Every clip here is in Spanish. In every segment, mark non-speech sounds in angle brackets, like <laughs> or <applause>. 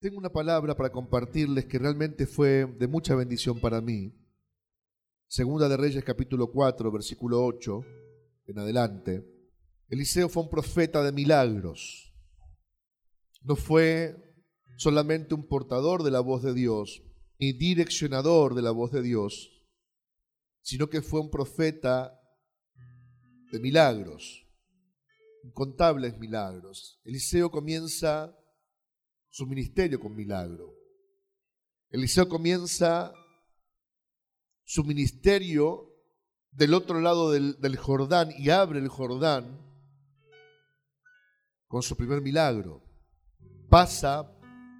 Tengo una palabra para compartirles que realmente fue de mucha bendición para mí. Segunda de Reyes capítulo 4, versículo 8 en adelante. Eliseo fue un profeta de milagros. No fue solamente un portador de la voz de Dios, ni direccionador de la voz de Dios, sino que fue un profeta de milagros, incontables milagros. Eliseo comienza su ministerio con milagro. Eliseo comienza su ministerio del otro lado del, Jordán y abre el Jordán con su primer milagro. Pasa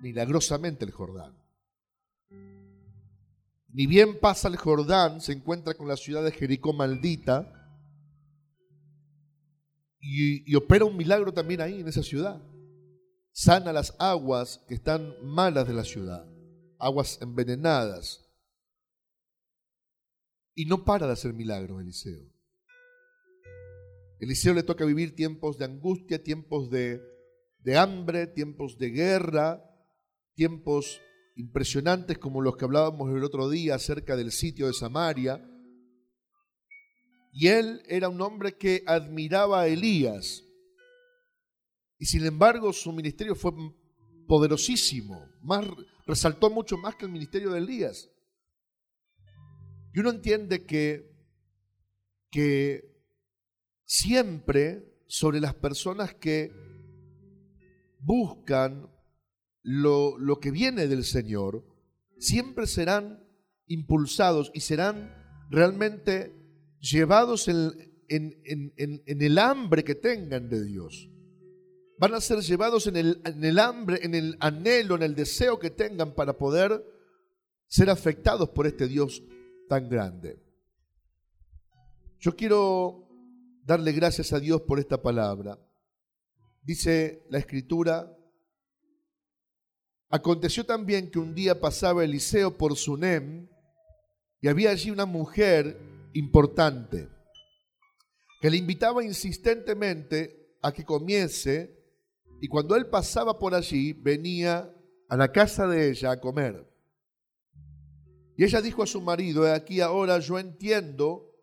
milagrosamente el Jordán. Ni bien pasa el Jordán, se encuentra con la ciudad de Jericó maldita y, opera un milagro también ahí en esa ciudad sana las aguas que están malas de la ciudad, aguas envenenadas. Y no para de hacer milagros Eliseo. Eliseo le toca vivir tiempos de angustia, tiempos de, de hambre, tiempos de guerra, tiempos impresionantes como los que hablábamos el otro día acerca del sitio de Samaria. Y él era un hombre que admiraba a Elías, y sin embargo su ministerio fue poderosísimo, más, resaltó mucho más que el ministerio de Elías. Y uno entiende que, que siempre sobre las personas que buscan lo, lo, que viene del Señor, siempre serán impulsados y serán realmente llevados en, en, en el hambre que tengan de Dios van a ser llevados en el, hambre, en el anhelo, en el deseo que tengan para poder ser afectados por este Dios tan grande. Yo quiero darle gracias a Dios por esta palabra. Dice la escritura, aconteció también que un día pasaba Eliseo por Sunem y había allí una mujer importante que le invitaba insistentemente a que comiese y cuando él pasaba por allí, venía a la casa de ella a comer. Y ella dijo a su marido, he aquí ahora yo entiendo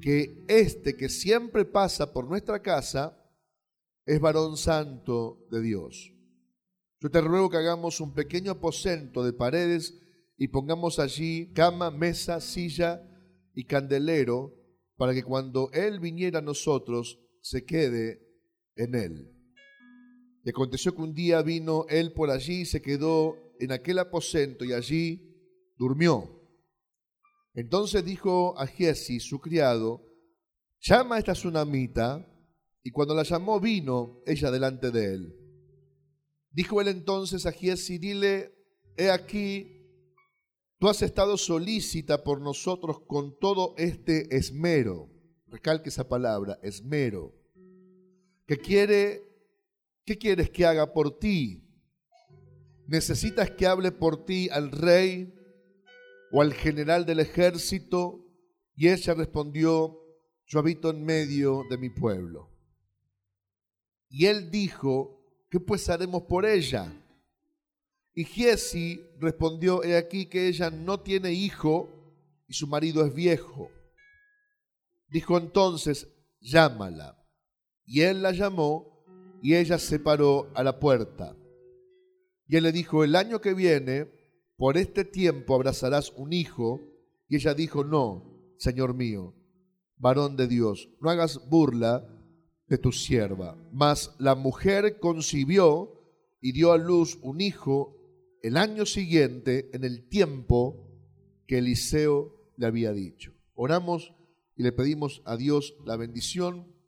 que este que siempre pasa por nuestra casa es varón santo de Dios. Yo te ruego que hagamos un pequeño aposento de paredes y pongamos allí cama, mesa, silla y candelero para que cuando Él viniera a nosotros se quede en Él. Y aconteció que un día vino él por allí y se quedó en aquel aposento y allí durmió. Entonces dijo a Giesi, su criado, llama a esta tsunamita, y cuando la llamó vino ella delante de él. Dijo él entonces a Giesi, dile, he aquí, tú has estado solícita por nosotros con todo este esmero, recalque esa palabra, esmero, que quiere ¿Qué quieres que haga por ti? ¿Necesitas que hable por ti al rey o al general del ejército? Y ella respondió, yo habito en medio de mi pueblo. Y él dijo, ¿qué pues haremos por ella? Y Giesi respondió, he aquí que ella no tiene hijo y su marido es viejo. Dijo entonces, llámala. Y él la llamó y ella se paró a la puerta. Y él le dijo, el año que viene, por este tiempo abrazarás un hijo. Y ella dijo, no, Señor mío, varón de Dios, no hagas burla de tu sierva. Mas la mujer concibió y dio a luz un hijo el año siguiente, en el tiempo que Eliseo le había dicho. Oramos y le pedimos a Dios la bendición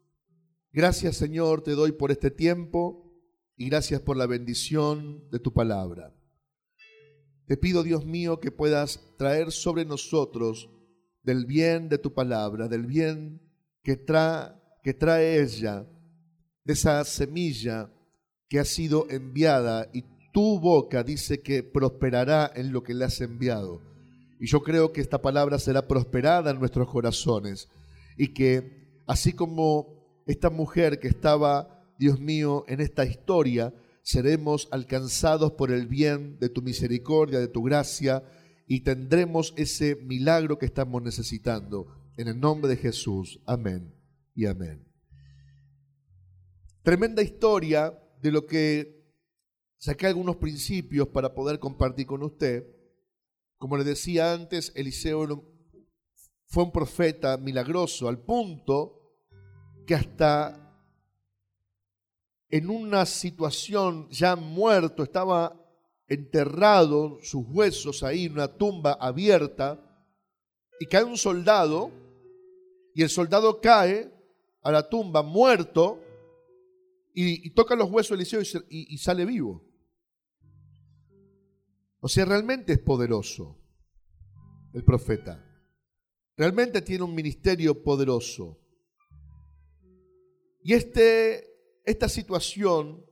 Gracias Señor te doy por este tiempo y gracias por la bendición de tu palabra. Te pido Dios mío que puedas traer sobre nosotros del bien de tu palabra, del bien que, trae, que trae ella, de esa semilla que ha sido enviada y tu boca dice que prosperará en lo que le has enviado. Y yo creo que esta palabra será prosperada en nuestros corazones y que así como esta mujer que estaba, Dios mío, en esta historia, seremos alcanzados por el bien de tu misericordia, de tu gracia, y tendremos ese milagro que estamos necesitando. En el nombre de Jesús. Amén y amén. Tremenda historia de lo que saqué algunos principios para poder compartir con usted. Como le decía antes, Eliseo fue un profeta milagroso al punto que hasta en una situación ya muerto, estaba enterrado, sus huesos ahí, en una tumba abierta, y cae un soldado, y el soldado cae a la tumba muerto, y, toca los huesos de Eliseo y, y sale vivo. O sea, realmente es poderoso el profeta. Realmente tiene un ministerio poderoso. Y este esta situación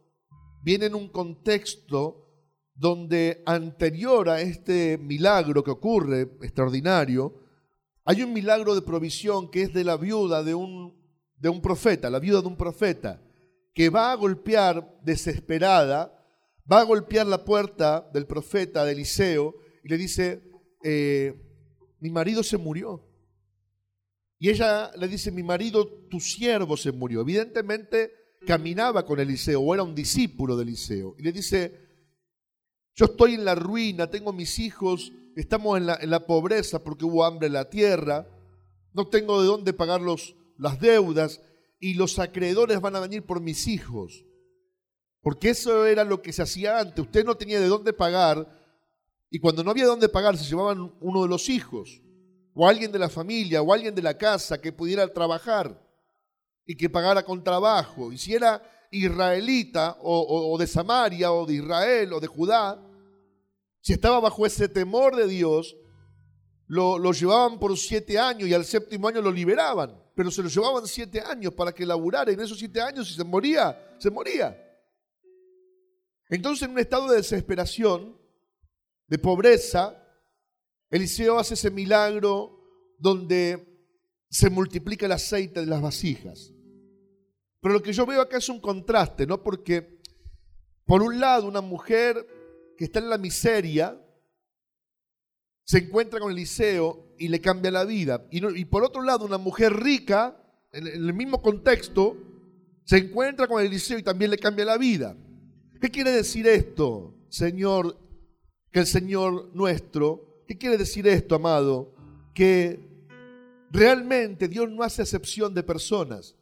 viene en un contexto donde anterior a este milagro que ocurre, extraordinario, hay un milagro de provisión que es de la viuda de un, de un profeta, la viuda de un profeta, que va a golpear desesperada, va a golpear la puerta del profeta de Eliseo y le dice, eh, mi marido se murió. Y ella le dice, mi marido, tu siervo se murió. Evidentemente, caminaba con Eliseo o era un discípulo de Eliseo. Y le dice, yo estoy en la ruina, tengo mis hijos, estamos en la, pobreza porque hubo hambre en la tierra, no tengo de dónde pagar los, las deudas y los acreedores van a venir por mis hijos. Porque eso era lo que se hacía antes. Usted no tenía de dónde pagar y cuando no había de dónde pagar se llevaban uno de los hijos o alguien de la familia o alguien de la casa que pudiera trabajar y que pagara con trabajo. Y si era israelita o, de Samaria o de Israel o de Judá, si estaba bajo ese temor de Dios, lo, lo, llevaban por siete años y al séptimo año lo liberaban, pero se lo llevaban siete años para que laburara. En esos siete años, si se moría, se moría. Entonces, en un estado de desesperación, de pobreza, Eliseo hace ese milagro donde se multiplica el aceite de las vasijas. Pero lo que yo veo acá es un contraste, ¿no? Porque, por un lado, una mujer que está en la miseria se encuentra con Eliseo y le cambia la vida. Y, por otro lado, una mujer rica, en, el mismo contexto, se encuentra con Eliseo y también le cambia la vida. ¿Qué quiere decir esto, Señor, que el Señor nuestro? ¿Qué quiere decir esto, amado? Que realmente Dios no hace excepción de personas.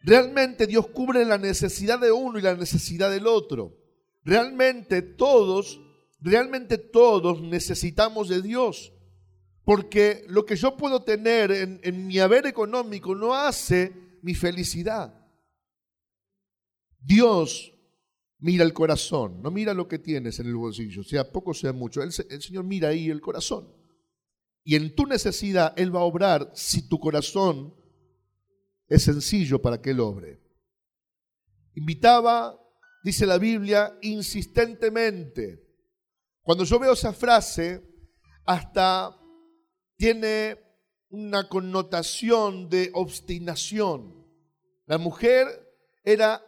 Realmente Dios cubre la necesidad de uno y la necesidad del otro. Realmente todos, realmente todos necesitamos de Dios. Porque lo que yo puedo tener en, mi haber económico no hace mi felicidad. Dios mira el corazón, no mira lo que tienes en el bolsillo, sea poco, sea mucho. el Señor mira ahí el corazón. Y en tu necesidad Él va a obrar si tu corazón es sencillo para que él obre. Invitaba, dice la Biblia, insistentemente. Cuando yo veo esa frase, hasta tiene una connotación de obstinación. La mujer era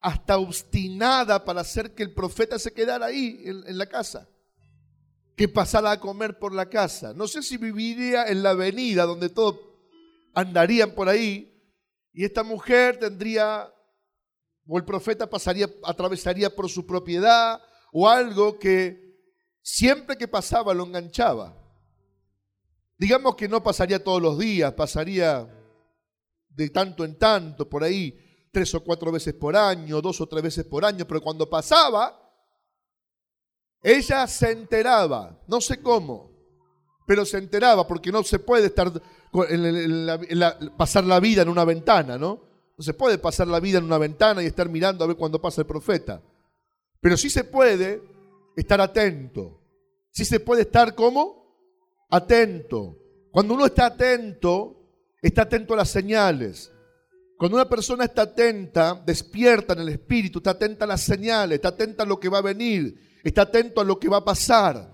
hasta obstinada para hacer que el profeta se quedara ahí en, la casa, que pasara a comer por la casa. No sé si viviría en la avenida donde todos andarían por ahí, y esta mujer tendría, o el profeta pasaría, atravesaría por su propiedad, o algo que siempre que pasaba lo enganchaba. Digamos que no pasaría todos los días, pasaría de tanto en tanto, por ahí, tres o cuatro veces por año, dos o tres veces por año, pero cuando pasaba, ella se enteraba, no sé cómo, pero se enteraba porque no se puede estar pasar la vida en una ventana, ¿no? No se puede pasar la vida en una ventana y estar mirando a ver cuándo pasa el profeta. Pero sí se puede estar atento. Sí se puede estar como atento. Cuando uno está atento, está atento a las señales. Cuando una persona está atenta, despierta en el espíritu, está atenta a las señales, está atenta a lo que va a venir, está atento a lo que va a pasar.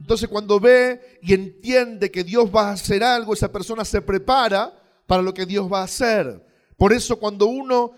Entonces cuando ve y entiende que Dios va a hacer algo, esa persona se prepara para lo que Dios va a hacer. Por eso cuando uno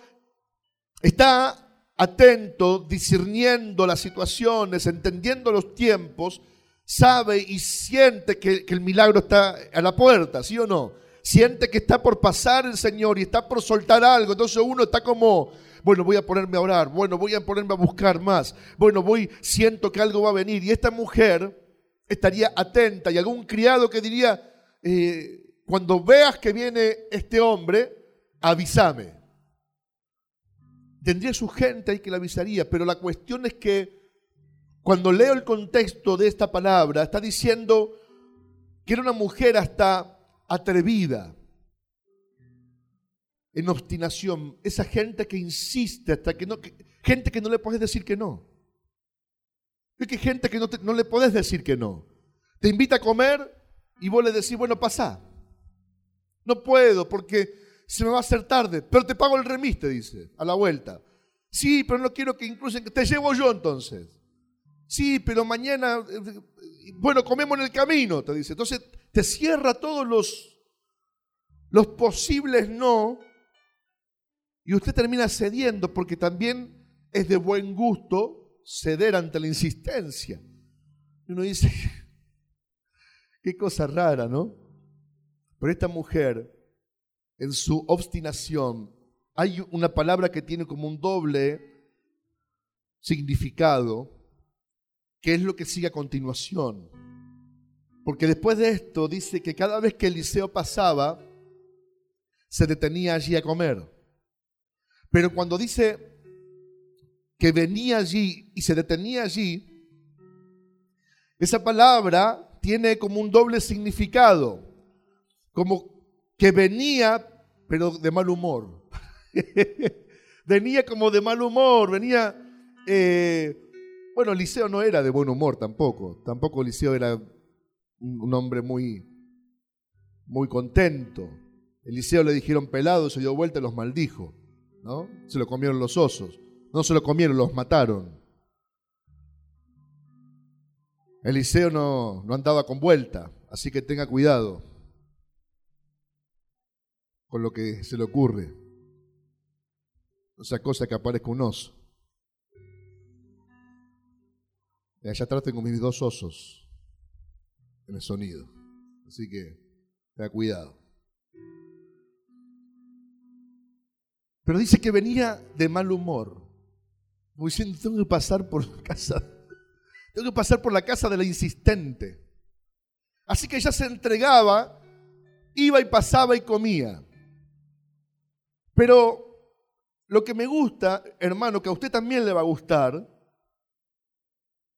está atento, discerniendo las situaciones, entendiendo los tiempos, sabe y siente que, el milagro está a la puerta, ¿sí o no? Siente que está por pasar el Señor y está por soltar algo. Entonces uno está como, bueno, voy a ponerme a orar, bueno, voy a ponerme a buscar más, bueno, voy, siento que algo va a venir. Y esta mujer estaría atenta y algún criado que diría, eh, cuando veas que viene este hombre, avísame. Tendría su gente ahí que le avisaría, pero la cuestión es que cuando leo el contexto de esta palabra, está diciendo que era una mujer hasta atrevida, en obstinación, esa gente que insiste hasta que no, gente que no le puedes decir que no. Es que gente que no, no le puedes decir que no. Te invita a comer y vos le decís, bueno, pasa. No puedo porque se me va a hacer tarde, pero te pago el remis, te dice, a la vuelta. Sí, pero no quiero que incluso, te llevo yo entonces. Sí, pero mañana, eh, bueno, comemos en el camino, te dice. Entonces te cierra todos los, los posibles no y usted termina cediendo porque también es de buen gusto ceder ante la insistencia. Y uno dice, <laughs> qué cosa rara, ¿no? Pero esta mujer en su obstinación, hay una palabra que tiene como un doble significado, que es lo que sigue a continuación. Porque después de esto dice que cada vez que Eliseo pasaba, se detenía allí a comer. Pero cuando dice que venía allí y se detenía allí, esa palabra tiene como un doble significado, como que venía, pero de mal humor. <laughs> venía como de mal humor, venía... Eh, bueno, Eliseo no era de buen humor tampoco, tampoco Eliseo era un hombre muy, muy contento. Eliseo le dijeron pelado, se dio vuelta y los maldijo, ¿no? Se lo comieron los osos, no se lo comieron, los mataron. Eliseo no, no andaba con vuelta, así que tenga cuidado con lo que se le ocurre. O sea, cosa que aparezca un oso. Y allá atrás tengo mis dos osos en el sonido. Así que tenga cuidado. Pero dice que venía de mal humor. Como diciendo, tengo que pasar por la casa. <laughs> Tengo que pasar por la casa de la insistente. Así que ella se entregaba, iba y pasaba y comía. Pero lo que me gusta, hermano, que a usted también le va a gustar,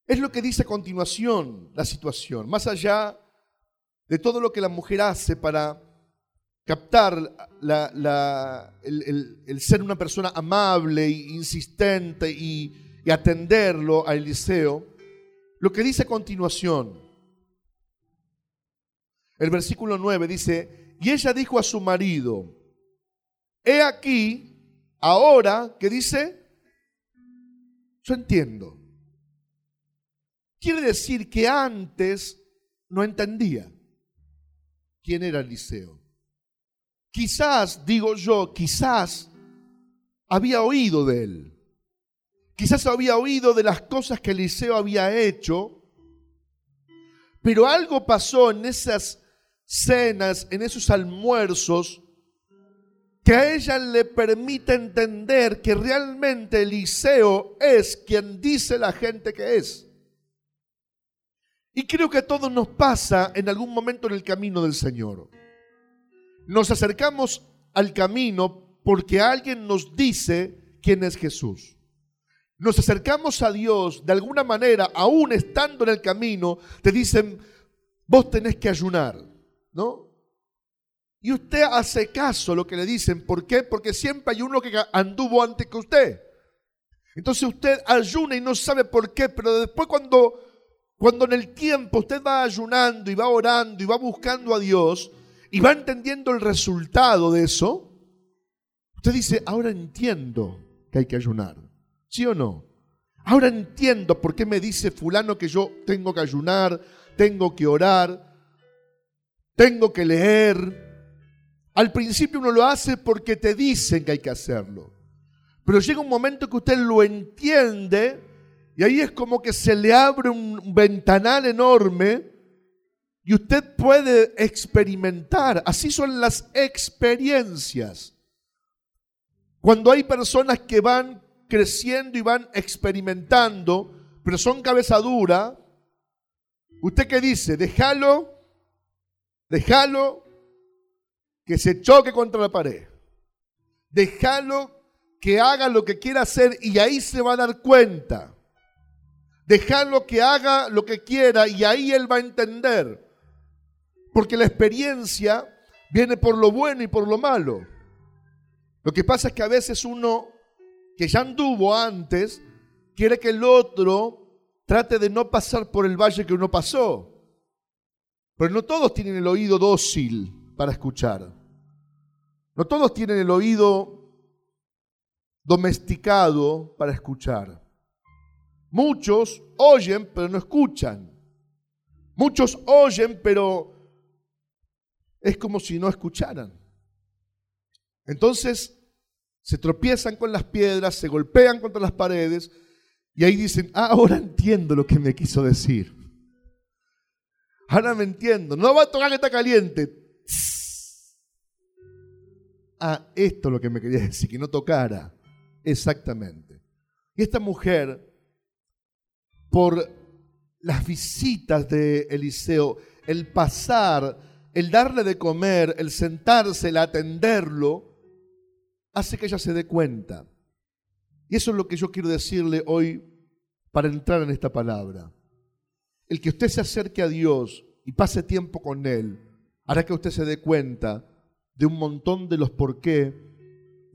es lo que dice a continuación la situación, más allá de todo lo que la mujer hace para captar el, ser una persona amable e insistente y, atenderlo a Eliseo, lo que dice a continuación, el versículo 9 dice, y ella dijo a su marido, He aquí, ahora, ¿qué dice? Yo entiendo. Quiere decir que antes no entendía quién era Eliseo. Quizás, digo yo, quizás había oído de él. Quizás había oído de las cosas que Eliseo había hecho, pero algo pasó en esas cenas, en esos almuerzos, que a ella le permite entender que realmente Eliseo es quien dice la gente que es. Y creo que a todos nos pasa en algún momento en el camino del Señor. Nos acercamos al camino porque alguien nos dice quién es Jesús. Nos acercamos a Dios de alguna manera, aún estando en el camino, te dicen, vos tenés que ayunar, ¿no? Y usted hace caso a lo que le dicen. ¿Por qué? Porque siempre hay uno que anduvo antes que usted. Entonces usted ayuna y no sabe por qué, pero después cuando, cuando en el tiempo usted va ayunando y va orando y va buscando a Dios y va entendiendo el resultado de eso, usted dice, ahora entiendo que hay que ayunar. ¿Sí o no? Ahora entiendo por qué me dice fulano que yo tengo que ayunar, tengo que orar, tengo que leer, al principio uno lo hace porque te dicen que hay que hacerlo. Pero llega un momento que usted lo entiende y ahí es como que se le abre un ventanal enorme y usted puede experimentar. Así son las experiencias. Cuando hay personas que van creciendo y van experimentando, pero son cabeza dura, ¿usted qué dice? Déjalo, déjalo que se choque contra la pared. Déjalo que haga lo que quiera hacer y ahí se va a dar cuenta. Déjalo que haga lo que quiera y ahí él va a entender. Porque la experiencia viene por lo bueno y por lo malo. Lo que pasa es que a veces uno que ya anduvo antes quiere que el otro trate de no pasar por el valle que uno pasó. Pero no todos tienen el oído dócil para escuchar. No todos tienen el oído domesticado para escuchar. Muchos oyen pero no escuchan. Muchos oyen pero es como si no escucharan. Entonces se tropiezan con las piedras, se golpean contra las paredes y ahí dicen, ah, ahora entiendo lo que me quiso decir. Ahora me entiendo. No va a tocar que está caliente. Ah, esto es lo que me quería decir, que no tocara. Exactamente. Y esta mujer, por las visitas de Eliseo, el pasar el darle de comer, el sentarse, el atenderlo, hace que ella se dé cuenta. Y eso es lo que yo quiero decirle hoy para entrar en esta palabra. El que usted se acerque a Dios y pase tiempo con Él, hará que usted se dé cuenta de un montón de los por qué,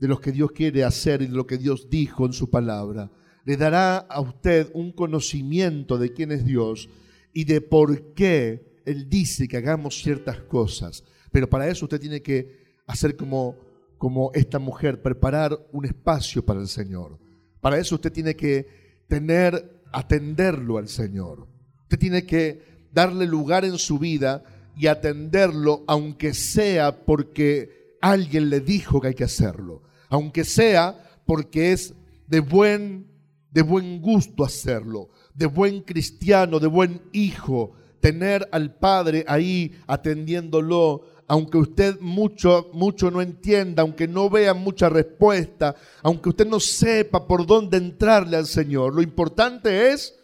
de los que Dios quiere hacer y de lo que Dios dijo en su palabra. Le dará a usted un conocimiento de quién es Dios y de por qué él dice que hagamos ciertas cosas, pero para eso usted tiene que hacer como, como esta mujer, preparar un espacio para el Señor. Para eso usted tiene que tener, atenderlo al Señor. Usted tiene que darle lugar en su vida y atenderlo, aunque sea porque alguien le dijo que hay que hacerlo, aunque sea porque es de buen, de buen gusto hacerlo, de buen cristiano, de buen hijo, tener al Padre ahí atendiéndolo, aunque usted mucho, mucho no entienda, aunque no vea mucha respuesta, aunque usted no sepa por dónde entrarle al Señor, lo importante es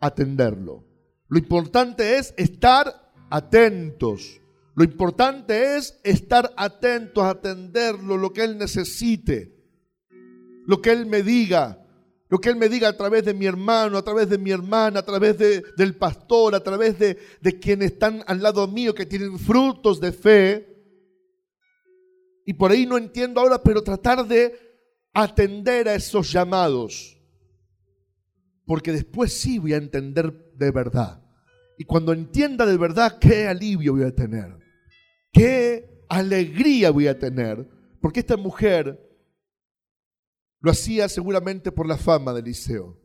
atenderlo. Lo importante es estar atentos. Lo importante es estar atentos a atenderlo, lo que Él necesite, lo que Él me diga. Lo que Él me diga a través de mi hermano, a través de mi hermana, a través del pastor, a través de, de quienes están al lado mío, que tienen frutos de fe. Y por ahí no entiendo ahora, pero tratar de atender a esos llamados. Porque después sí voy a entender de verdad. Y cuando entienda de verdad, qué alivio voy a tener. Qué alegría voy a tener. Porque esta mujer lo hacía seguramente por la fama de Eliseo.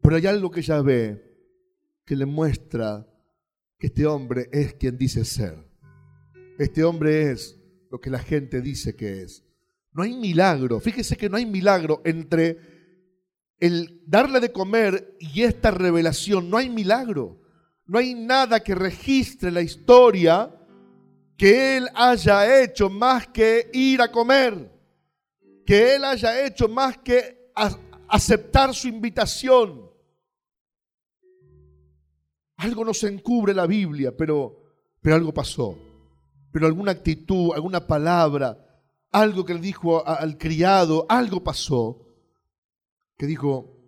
Pero hay algo que ella ve que le muestra que este hombre es quien dice ser. Este hombre es lo que la gente dice que es. No hay milagro. Fíjese que no hay milagro entre el darle de comer y esta revelación. No hay milagro. No hay nada que registre la historia que él haya hecho más que ir a comer que él haya hecho más que aceptar su invitación. Algo nos encubre la Biblia, pero, pero algo pasó. Pero alguna actitud, alguna palabra, algo que le dijo al criado, algo pasó, que dijo,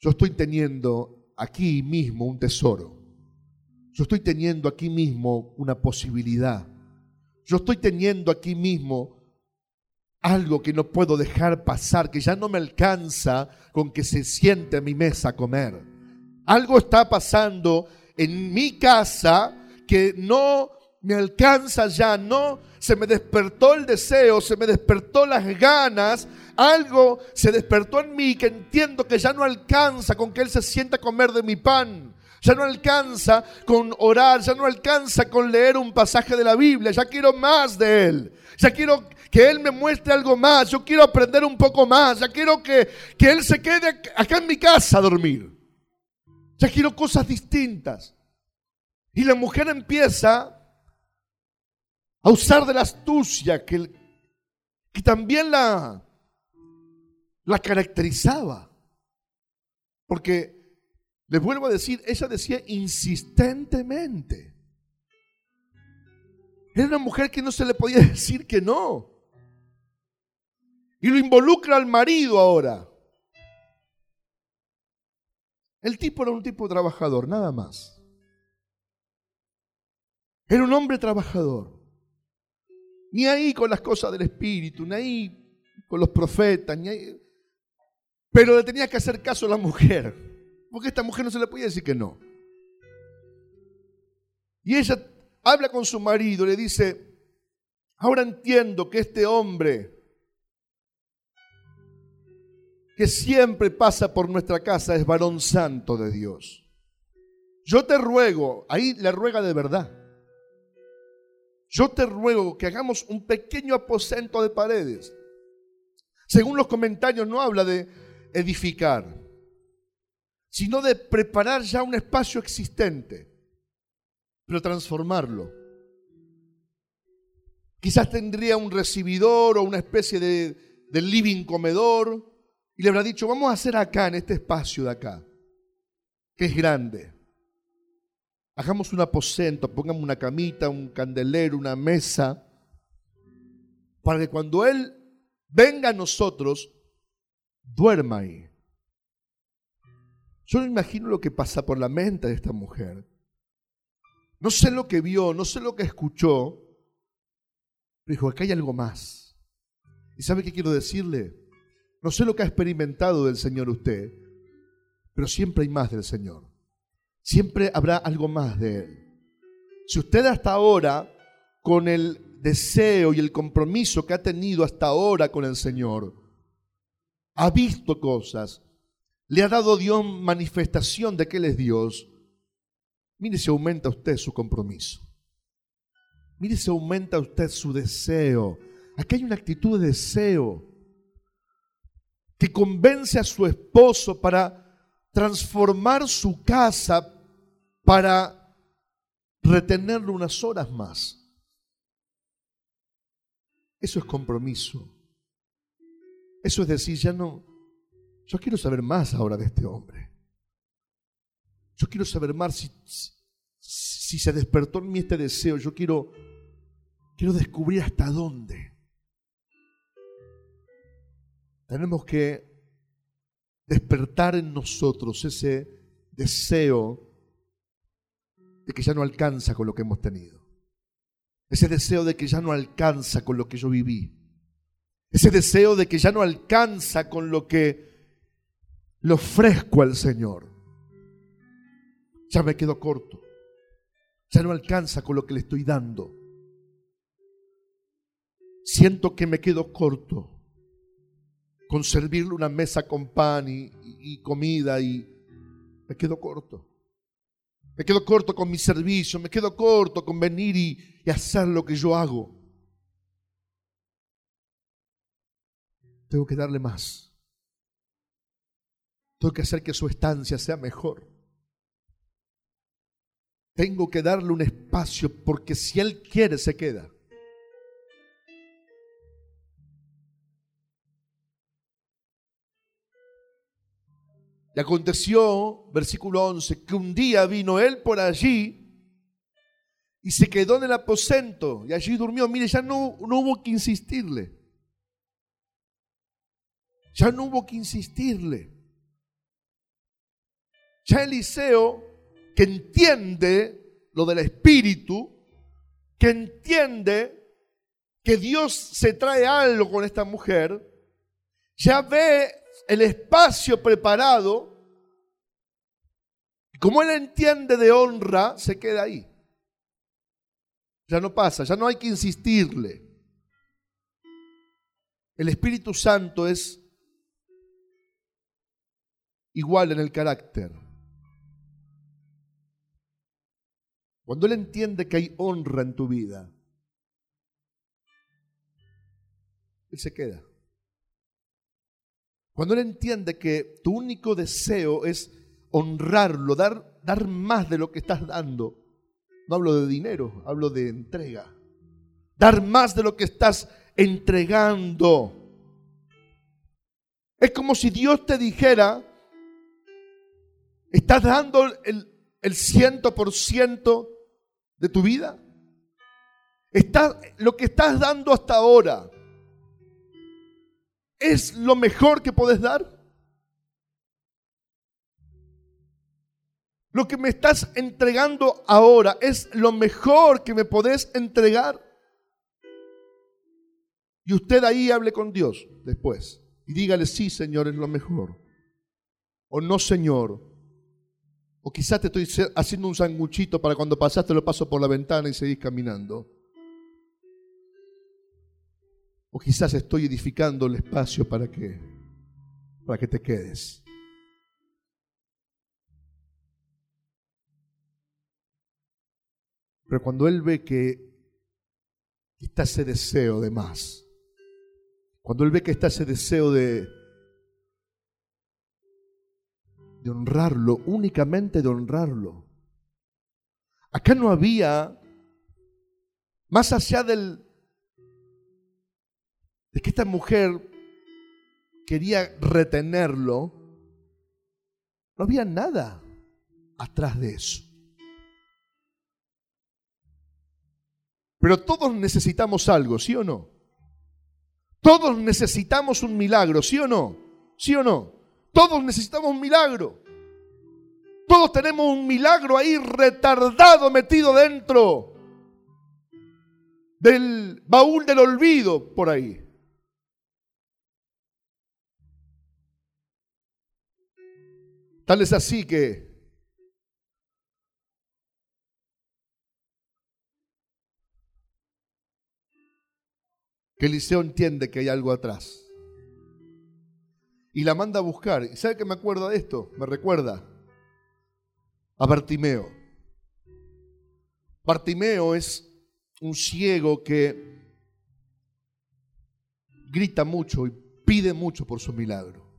yo estoy teniendo aquí mismo un tesoro. Yo estoy teniendo aquí mismo una posibilidad. Yo estoy teniendo aquí mismo algo que no puedo dejar pasar, que ya no me alcanza con que se siente a mi mesa a comer. Algo está pasando en mi casa que no me alcanza ya, no se me despertó el deseo, se me despertó las ganas, algo se despertó en mí que entiendo que ya no alcanza con que Él se sienta a comer de mi pan. Ya no alcanza con orar, ya no alcanza con leer un pasaje de la Biblia, ya quiero más de Él. Ya quiero que Él me muestre algo más, yo quiero aprender un poco más, ya quiero que, que Él se quede acá en mi casa a dormir. Ya quiero cosas distintas. Y la mujer empieza a usar de la astucia que, que también la, la caracterizaba. Porque, les vuelvo a decir, ella decía insistentemente. Era una mujer que no se le podía <laughs> decir que no. Y lo involucra al marido ahora. El tipo era un tipo trabajador, nada más. Era un hombre trabajador. Ni ahí con las cosas del Espíritu, ni ahí con los profetas, ni ahí. Pero le tenía que hacer caso a la mujer. Porque esta mujer no se le podía decir que no. Y ella habla con su marido, le dice, ahora entiendo que este hombre que siempre pasa por nuestra casa es varón santo de Dios. Yo te ruego, ahí le ruega de verdad, yo te ruego que hagamos un pequeño aposento de paredes. Según los comentarios no habla de edificar, sino de preparar ya un espacio existente, pero transformarlo. Quizás tendría un recibidor o una especie de, de living comedor, y le habrá dicho, vamos a hacer acá, en este espacio de acá, que es grande. Hagamos un aposento, pongamos una camita, un candelero, una mesa, para que cuando Él venga a nosotros, duerma ahí. Yo no imagino lo que pasa por la mente de esta mujer. No sé lo que vio, no sé lo que escuchó, pero dijo, acá hay algo más. ¿Y sabe qué quiero decirle? No sé lo que ha experimentado del Señor usted, pero siempre hay más del Señor. Siempre habrá algo más de Él. Si usted hasta ahora, con el deseo y el compromiso que ha tenido hasta ahora con el Señor, ha visto cosas, le ha dado Dios manifestación de que Él es Dios, mire si aumenta usted su compromiso. Mire si aumenta usted su deseo. Aquí hay una actitud de deseo que convence a su esposo para transformar su casa para retenerlo unas horas más. Eso es compromiso. Eso es decir, ya no, yo quiero saber más ahora de este hombre. Yo quiero saber más si, si, se despertó en mí este deseo. Yo quiero, quiero descubrir hasta dónde. Tenemos que despertar en nosotros ese deseo de que ya no alcanza con lo que hemos tenido. Ese deseo de que ya no alcanza con lo que yo viví. Ese deseo de que ya no alcanza con lo que le ofrezco al Señor. Ya me quedo corto. Ya no alcanza con lo que le estoy dando. Siento que me quedo corto con servirle una mesa con pan y, comida y me quedo corto. Me quedo corto con mi servicio, me quedo corto con venir y, hacer lo que yo hago. Tengo que darle más. Tengo que hacer que su estancia sea mejor. Tengo que darle un espacio porque si Él quiere se queda. Y aconteció, versículo 11, que un día vino él por allí y se quedó en el aposento y allí durmió. Mire, ya no, no hubo que insistirle. Ya no hubo que insistirle. Ya Eliseo, que entiende lo del espíritu, que entiende que Dios se trae algo con esta mujer, ya ve el espacio preparado, como él entiende de honra, se queda ahí. Ya no pasa, ya no hay que insistirle. El Espíritu Santo es igual en el carácter. cuando Él entiende que hay honra en tu vida, Él se queda. Cuando Él entiende que tu único deseo es honrarlo, dar, dar más de lo que estás dando. No hablo de dinero, hablo de entrega. Dar más de lo que estás entregando. Es como si Dios te dijera, ¿estás dando el, ciento por ciento de tu vida? Está, lo que estás dando hasta ahora es lo mejor que puedes dar. Lo que me estás entregando ahora es lo mejor que me podés entregar. Y usted ahí hable con Dios después y dígale, sí, Señor, es lo mejor. O no, Señor. O quizás te estoy haciendo un sanguchito para cuando pasaste lo paso por la ventana y seguís caminando. O quizás estoy edificando el espacio para que, para que te quedes. Pero cuando Él ve que está ese deseo de más, cuando Él ve que está ese deseo de, de honrarlo, únicamente de honrarlo. Acá no había, más allá del, de que esta mujer quería retenerlo, no había nada atrás de eso. Pero todos necesitamos algo, ¿sí o no? Todos necesitamos un milagro, ¿sí o no? ¿Sí o no? Todos necesitamos un milagro. Todos tenemos un milagro ahí retardado metido dentro del baúl del olvido por ahí. Tal es así que que Eliseo entiende que hay algo atrás. Y la manda a buscar. ¿Y sabe que me acuerdo de esto? Me recuerda a Bartimeo. Bartimeo es un ciego que grita mucho y pide mucho por su milagro.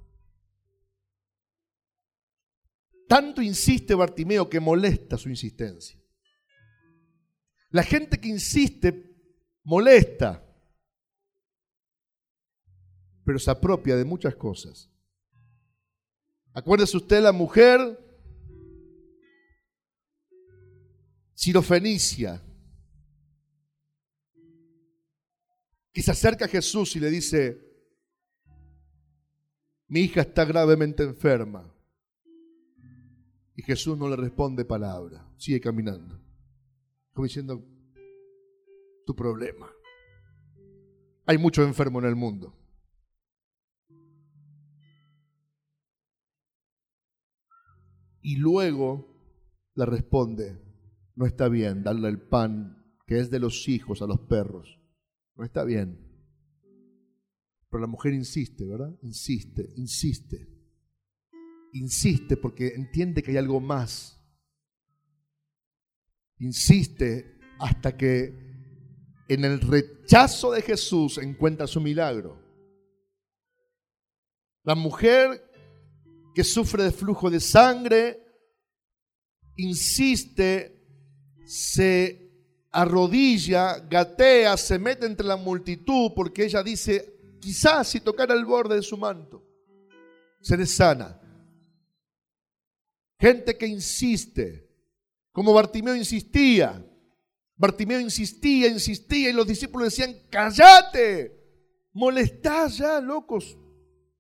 Tanto insiste Bartimeo que molesta su insistencia. La gente que insiste molesta pero se apropia de muchas cosas. Acuérdese usted la mujer sirofenicia que se acerca a Jesús y le dice, mi hija está gravemente enferma. Y Jesús no le responde palabra, sigue caminando, como diciendo, tu problema. Hay mucho enfermo en el mundo. Y luego le responde, no está bien darle el pan que es de los hijos a los perros. No está bien. Pero la mujer insiste, ¿verdad? Insiste, insiste. Insiste porque entiende que hay algo más. Insiste hasta que en el rechazo de Jesús encuentra su milagro. La mujer que sufre de flujo de sangre, insiste, se arrodilla, gatea, se mete entre la multitud porque ella dice, quizás si tocara el borde de su manto, seré sana. Gente que insiste, como Bartimeo insistía. Bartimeo insistía, insistía y los discípulos decían, cállate, molestá ya, locos,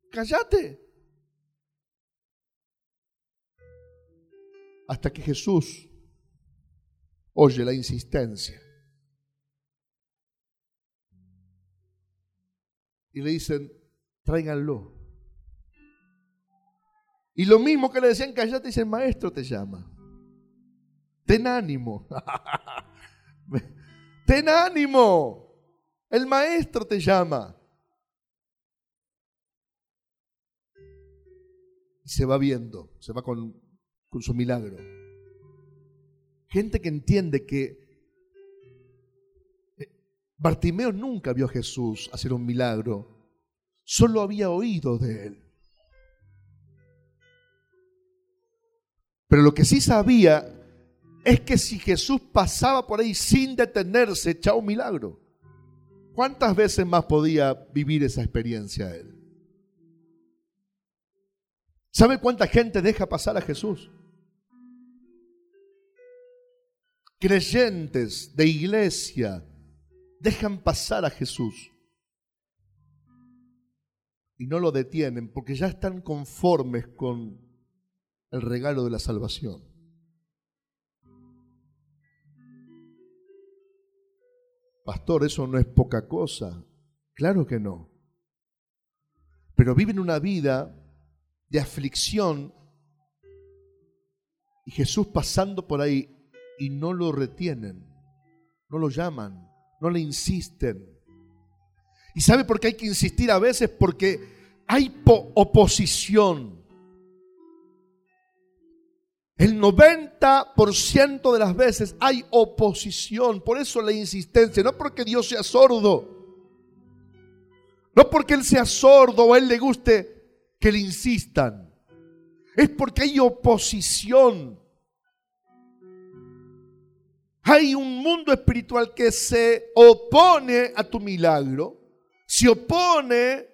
cállate. hasta que Jesús oye la insistencia. Y le dicen, tráiganlo. Y lo mismo que le decían, callate, dice, el maestro te llama. Ten ánimo. <laughs> Ten ánimo. El maestro te llama. Y se va viendo, se va con con su milagro. Gente que entiende que eh, Bartimeo nunca vio a Jesús hacer un milagro, solo había oído de él. Pero lo que sí sabía es que si Jesús pasaba por ahí sin detenerse, echaba un milagro. ¿Cuántas veces más podía vivir esa experiencia él? ¿Sabe cuánta gente deja pasar a Jesús? Creyentes de iglesia dejan pasar a Jesús y no lo detienen porque ya están conformes con el regalo de la salvación. Pastor, eso no es poca cosa. Claro que no. Pero viven una vida de aflicción y Jesús pasando por ahí y no lo retienen, no lo llaman, no le insisten. ¿Y sabe por qué hay que insistir a veces? Porque hay oposición. El 90% de las veces hay oposición, por eso la insistencia, no porque Dios sea sordo, no porque Él sea sordo o a Él le guste que le insistan, es porque hay oposición. Hay un mundo espiritual que se opone a tu milagro, se opone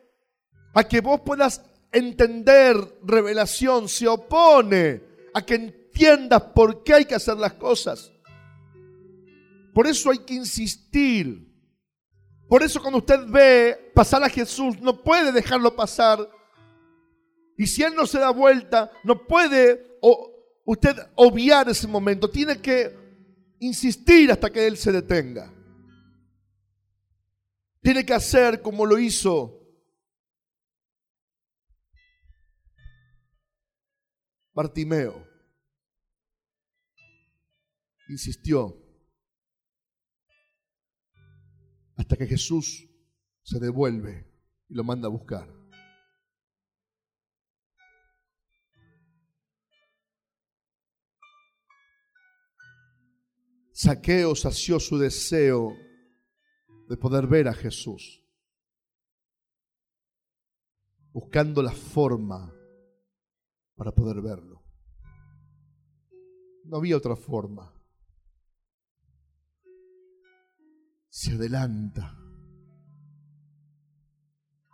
a que vos puedas entender revelación, se opone a que entiendas por qué hay que hacer las cosas. Por eso hay que insistir. Por eso cuando usted ve pasar a Jesús, no puede dejarlo pasar. Y si Él no se da vuelta, no puede usted obviar ese momento. Tiene que insistir hasta que Él se detenga. Tiene que hacer como lo hizo Bartimeo insistió hasta que Jesús se devuelve y lo manda a buscar. Saqueo sació su deseo de poder ver a Jesús, buscando la forma para poder verlo. No había otra forma. Se adelanta.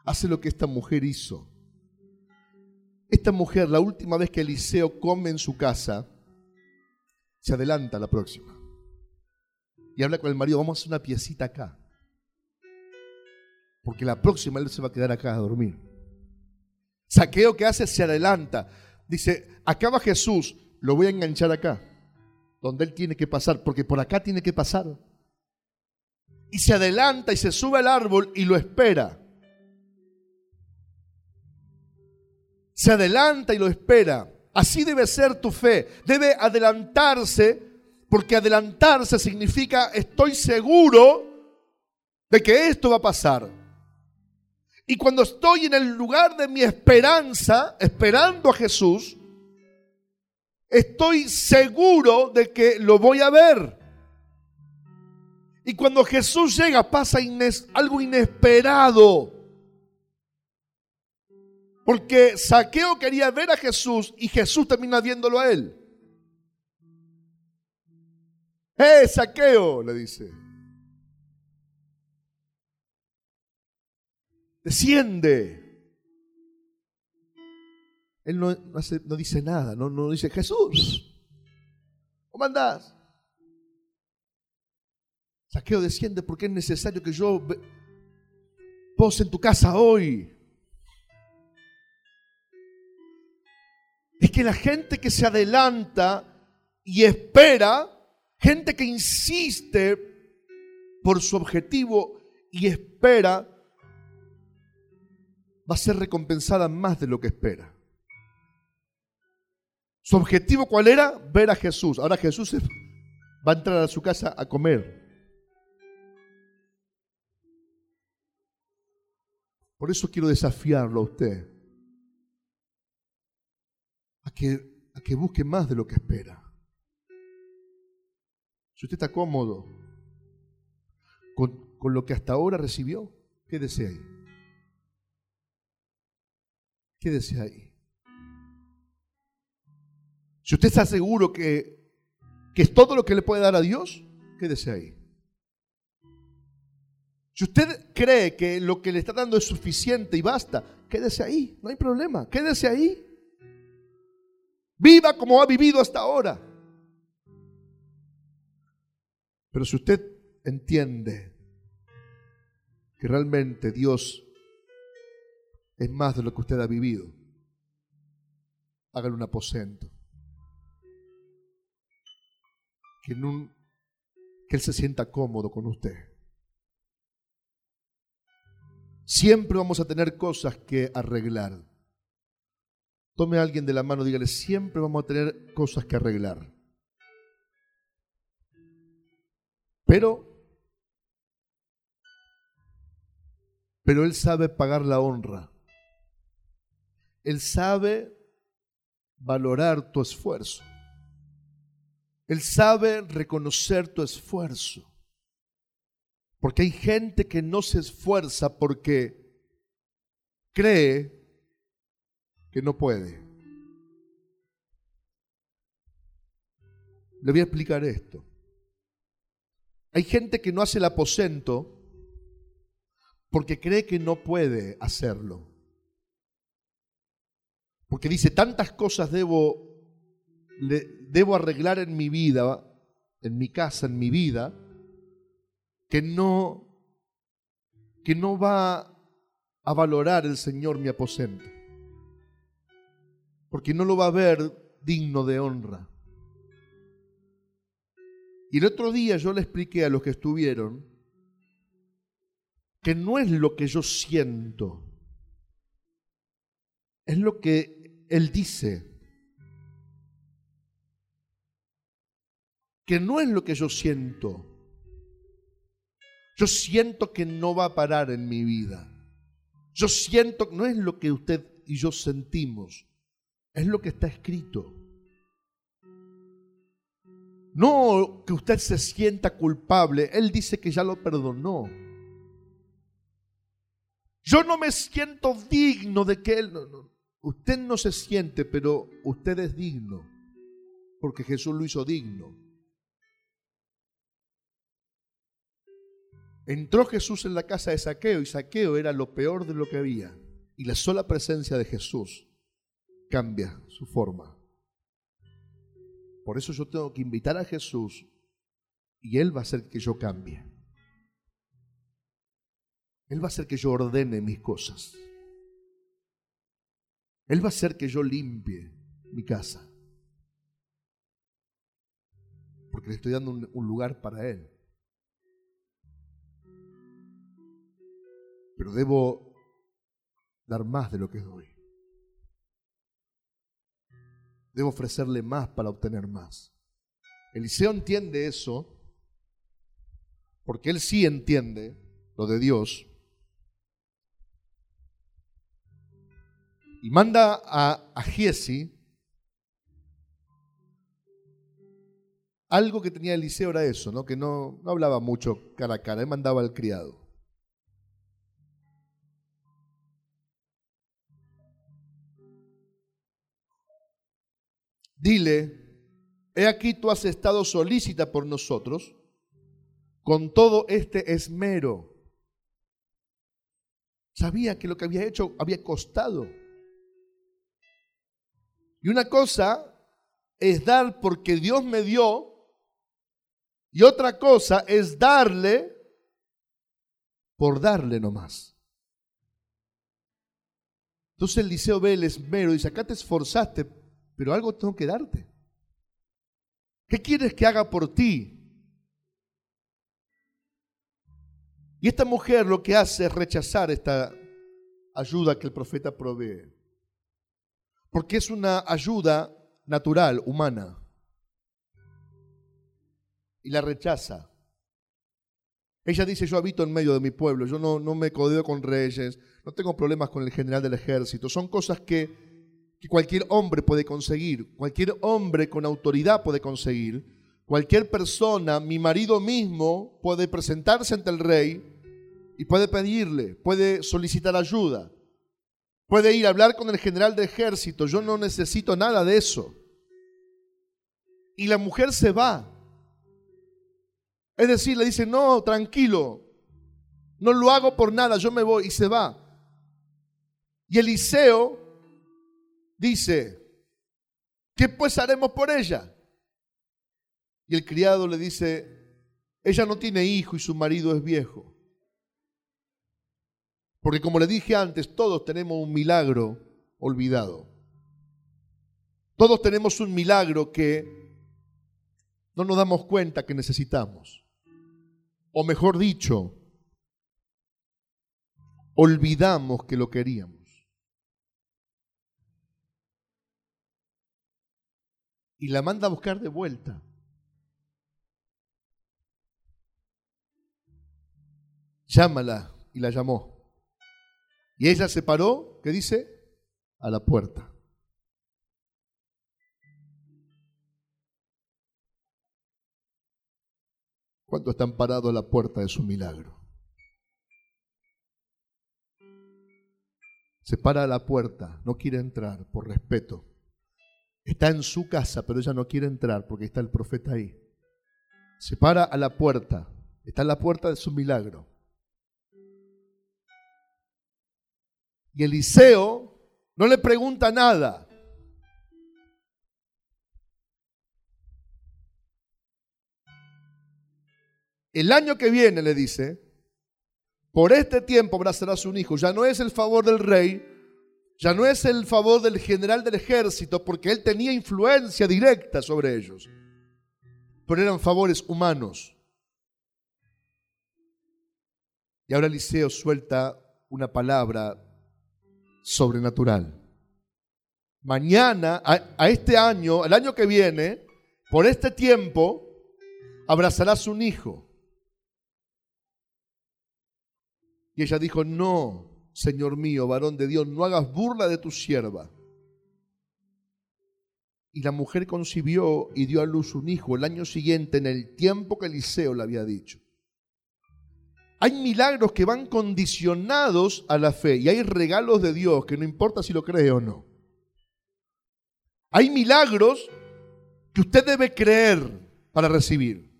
Hace lo que esta mujer hizo. Esta mujer, la última vez que Eliseo come en su casa, se adelanta a la próxima. Y habla con el marido, vamos a hacer una piecita acá. Porque la próxima él se va a quedar acá a dormir. Saqueo que hace se adelanta dice, acá va Jesús, lo voy a enganchar acá, donde él tiene que pasar, porque por acá tiene que pasar. Y se adelanta y se sube al árbol y lo espera. Se adelanta y lo espera. Así debe ser tu fe. Debe adelantarse, porque adelantarse significa estoy seguro de que esto va a pasar. Y cuando estoy en el lugar de mi esperanza, esperando a Jesús, estoy seguro de que lo voy a ver. Y cuando Jesús llega pasa algo inesperado. Porque Saqueo quería ver a Jesús y Jesús termina viéndolo a él. ¡Eh, Saqueo! le dice. Desciende. Él no, dice nada, no, no dice, Jesús, ¿cómo andás? Saqueo desciende porque es necesario que yo pose en tu casa hoy. Es que la gente que se adelanta y espera, gente que insiste por su objetivo y espera, va a ser recompensada más de lo que espera. Su objetivo cuál era? Ver a Jesús. Ahora Jesús va a entrar a su casa a comer. Por eso quiero desafiarlo a usted. A que, busque más de lo que espera. Si usted está cómodo con, con lo que hasta ahora recibió, quédese ahí. Quédese ahí. Si usted está seguro que, que es todo lo que le puede dar a Dios, quédese ahí. Si usted cree que lo que le está dando es suficiente y basta, quédese ahí, no hay problema, quédese ahí. Viva como ha vivido hasta ahora. Pero si usted entiende que realmente Dios es más de lo que usted ha vivido, hágale un aposento. Que, que Él se sienta cómodo con usted. Siempre vamos a tener cosas que arreglar. Tome a alguien de la mano dígale, siempre vamos a tener cosas que arreglar. Pero, pero Él sabe pagar la honra. Él sabe valorar tu esfuerzo. Él sabe reconocer tu esfuerzo. Porque hay gente que no se esfuerza porque cree que no puede. Le voy a explicar esto. Hay gente que no hace el aposento porque cree que no puede hacerlo. Porque dice, tantas cosas debo, debo arreglar en mi vida, en mi casa, en mi vida, que no, que no va a valorar el Señor mi aposento, porque no lo va a ver digno de honra. Y el otro día yo le expliqué a los que estuvieron que no es lo que yo siento, es lo que Él dice. Que no es lo que yo siento, yo siento que no va a parar en mi vida. Yo siento, que no es lo que usted y yo sentimos, es lo que está escrito. No que usted se sienta culpable, Él dice que ya lo perdonó. Yo no me siento digno de que Él... Usted no se siente, pero usted es digno, porque Jesús lo hizo digno. Entró Jesús en la casa de Saqueo y Saqueo era lo peor de lo que había. Y la sola presencia de Jesús cambia su forma. Por eso yo tengo que invitar a Jesús y Él va a hacer que yo cambie. Él va a hacer que yo ordene mis cosas. Él va a hacer que yo limpie mi casa. Porque le estoy dando un, lugar para Él. pero debo dar más de lo que doy. Debo ofrecerle más para obtener más. Eliseo entiende eso porque él sí entiende lo de Dios. Y manda a, a Giesi algo que tenía Eliseo era eso, ¿no? que no, no hablaba mucho cara a cara, él mandaba al criado. Dile, he aquí tú has estado solícita por nosotros con todo este esmero. Sabía que lo que había hecho había costado. Y una cosa es dar porque Dios me dio y otra cosa es darle por darle nomás. Entonces el liceo ve el esmero y dice, acá te esforzaste pero algo tengo que darte. ¿Qué quieres que haga por ti? Y esta mujer lo que hace es rechazar esta ayuda que el profeta provee. Porque es una ayuda natural, humana. Y la rechaza. Ella dice, yo habito en medio de mi pueblo, yo no, no me codeo con reyes, no tengo problemas con el general del ejército. Son cosas que que cualquier hombre puede conseguir, cualquier hombre con autoridad puede conseguir, cualquier persona, mi marido mismo, puede presentarse ante el rey y puede pedirle, puede solicitar ayuda, puede ir a hablar con el general de ejército, yo no necesito nada de eso. Y la mujer se va. Es decir, le dice, no, tranquilo, no lo hago por nada, yo me voy y se va. Y Eliseo dice, ¿qué pues haremos por ella? Y el criado le dice, ella no tiene hijo y su marido es viejo. Porque como le dije antes, todos tenemos un milagro olvidado. Todos tenemos un milagro que no nos damos cuenta que necesitamos. O mejor dicho, olvidamos que lo queríamos. Y la manda a buscar de vuelta. Llámala y la llamó. Y ella se paró, ¿qué dice? A la puerta. ¿Cuántos están parados a la puerta de su milagro? Se para a la puerta, no quiere entrar por respeto. Está en su casa, pero ella no quiere entrar porque está el profeta ahí. Se para a la puerta, está en la puerta de su milagro. Y Eliseo no le pregunta nada. El año que viene, le dice, por este tiempo abrazarás un hijo. Ya no es el favor del rey, ya no es el favor del general del ejército, porque él tenía influencia directa sobre ellos. Pero eran favores humanos. Y ahora Eliseo suelta una palabra sobrenatural. Mañana, a, este año, el año que viene, por este tiempo, abrazarás un hijo. Y ella dijo, no, Señor mío, varón de Dios, no hagas burla de tu sierva. Y la mujer concibió y dio a luz un hijo el año siguiente, en el tiempo que Eliseo le había dicho. Hay milagros que van condicionados a la fe y hay regalos de Dios que no importa si lo cree o no. Hay milagros que usted debe creer para recibir.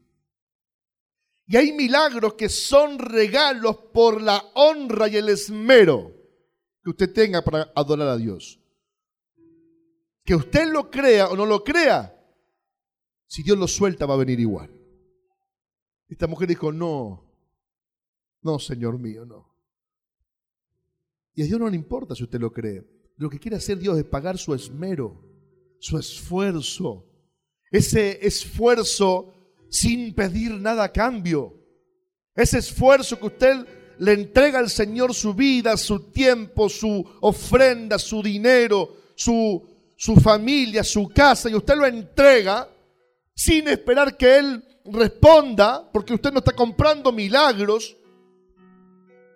Y hay milagros que son regalos por la honra y el esmero que usted tenga para adorar a Dios. Que usted lo crea o no lo crea, si Dios lo suelta va a venir igual. Esta mujer dijo, no, no, Señor mío, no. Y a Dios no le importa si usted lo cree. Lo que quiere hacer Dios es pagar su esmero, su esfuerzo. Ese esfuerzo sin pedir nada a cambio. Ese esfuerzo que usted le entrega al Señor su vida, su tiempo, su ofrenda, su dinero, su, su familia, su casa, y usted lo entrega sin esperar que Él responda, porque usted no está comprando milagros,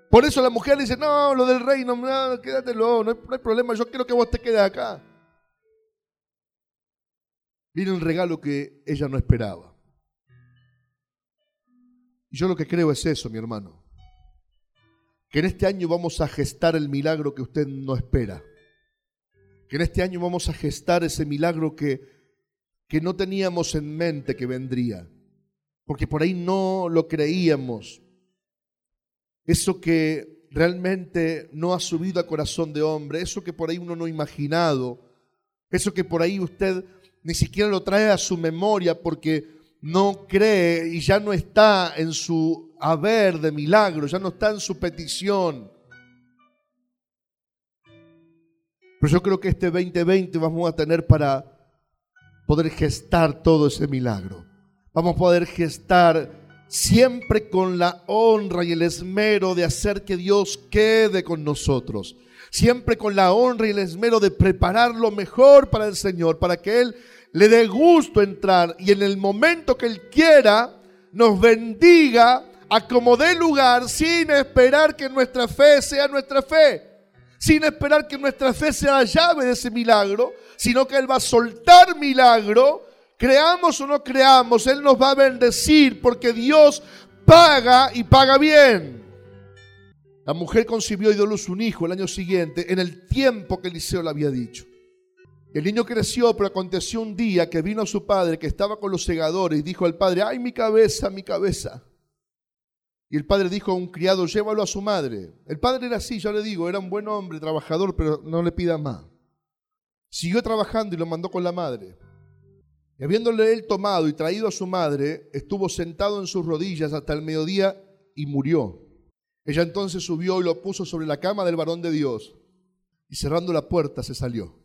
por eso la mujer dice, no, lo del reino, no, quédatelo, no hay, no hay problema, yo quiero que vos te quedes acá. Viene un regalo que ella no esperaba. Y yo lo que creo es eso, mi hermano. Que en este año vamos a gestar el milagro que usted no espera. Que en este año vamos a gestar ese milagro que, que no teníamos en mente que vendría. Porque por ahí no lo creíamos eso que realmente no ha subido a corazón de hombre, eso que por ahí uno no ha imaginado, eso que por ahí usted ni siquiera lo trae a su memoria porque no cree y ya no está en su haber de milagro, ya no está en su petición. Pero yo creo que este 2020 vamos a tener para poder gestar todo ese milagro. Vamos a poder gestar siempre con la honra y el esmero de hacer que Dios quede con nosotros. Siempre con la honra y el esmero de preparar lo mejor para el Señor, para que Él le dé gusto entrar y en el momento que Él quiera nos bendiga a como dé lugar sin esperar que nuestra fe sea nuestra fe, sin esperar que nuestra fe sea la llave de ese milagro, sino que Él va a soltar milagro creamos o no creamos, Él nos va a bendecir porque Dios paga y paga bien. La mujer concibió y dio luz un hijo el año siguiente, en el tiempo que Eliseo le había dicho. El niño creció, pero aconteció un día que vino su padre, que estaba con los segadores, y dijo al padre, ay, mi cabeza, mi cabeza. Y el padre dijo a un criado, llévalo a su madre. El padre era así, ya le digo, era un buen hombre, trabajador, pero no le pida más. Siguió trabajando y lo mandó con la madre. Y habiéndole él tomado y traído a su madre, estuvo sentado en sus rodillas hasta el mediodía y murió. Ella entonces subió y lo puso sobre la cama del varón de Dios. Y cerrando la puerta se salió.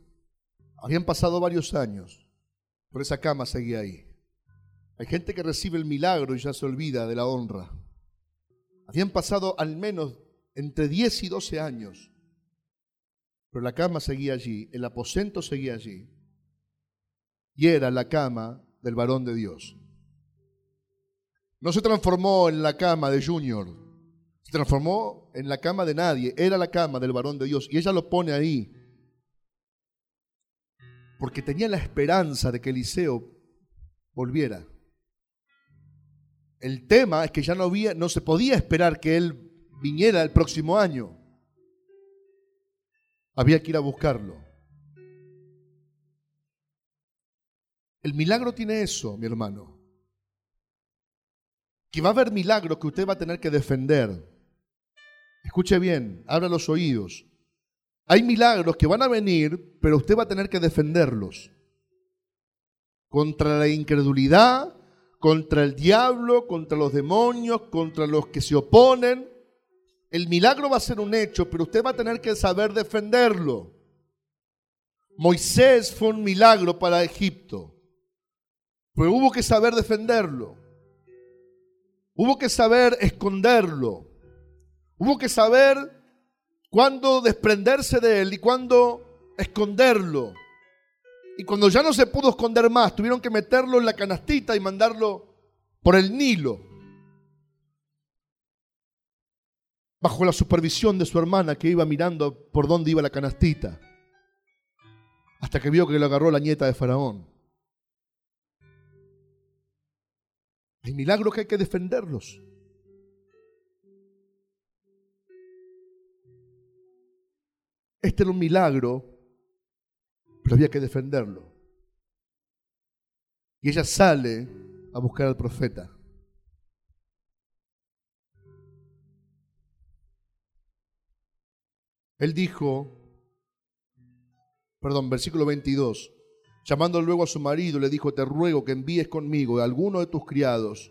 Habían pasado varios años, pero esa cama seguía ahí. Hay gente que recibe el milagro y ya se olvida de la honra. Habían pasado al menos entre 10 y 12 años, pero la cama seguía allí, el aposento seguía allí, y era la cama del varón de Dios. No se transformó en la cama de Junior, se transformó en la cama de nadie, era la cama del varón de Dios, y ella lo pone ahí, porque tenía la esperanza de que Eliseo volviera. El tema es que ya no, había, no se podía esperar que él viniera el próximo año. Había que ir a buscarlo. El milagro tiene eso, mi hermano. Que va a haber milagros que usted va a tener que defender. Escuche bien, abra los oídos. Hay milagros que van a venir, pero usted va a tener que defenderlos. Contra la incredulidad, contra el diablo, contra los demonios, contra los que se oponen. El milagro va a ser un hecho, pero usted va a tener que saber defenderlo. Moisés fue un milagro para Egipto, pero hubo que saber defenderlo. Hubo que saber esconderlo. Hubo que saber cuándo desprenderse de él y cuándo esconderlo. Y cuando ya no se pudo esconder más, tuvieron que meterlo en la canastita y mandarlo por el Nilo. Bajo la supervisión de su hermana que iba mirando por dónde iba la canastita. Hasta que vio que le agarró la nieta de Faraón. Hay milagros que hay que defenderlos. Este era un milagro pero había que defenderlo. Y ella sale a buscar al profeta. Él dijo, perdón, versículo 22, llamando luego a su marido, le dijo, te ruego que envíes conmigo a alguno de tus criados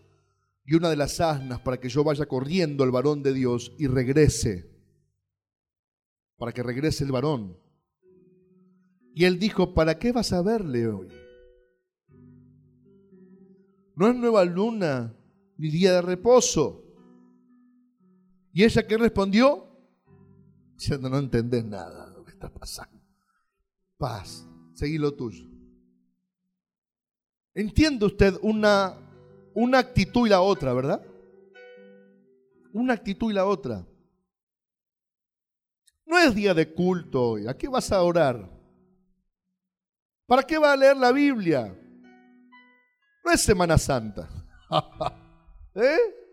y una de las asnas para que yo vaya corriendo al varón de Dios y regrese, para que regrese el varón. Y él dijo, ¿para qué vas a verle hoy? No es nueva luna ni día de reposo. ¿Y ella qué respondió? Diciendo, no entendés nada de lo que está pasando. Paz, seguí lo tuyo. Entiende usted una, una actitud y la otra, ¿verdad? Una actitud y la otra. No es día de culto hoy. ¿A qué vas a orar? ¿Para qué va a leer la Biblia? No es Semana Santa. <laughs> ¿Eh?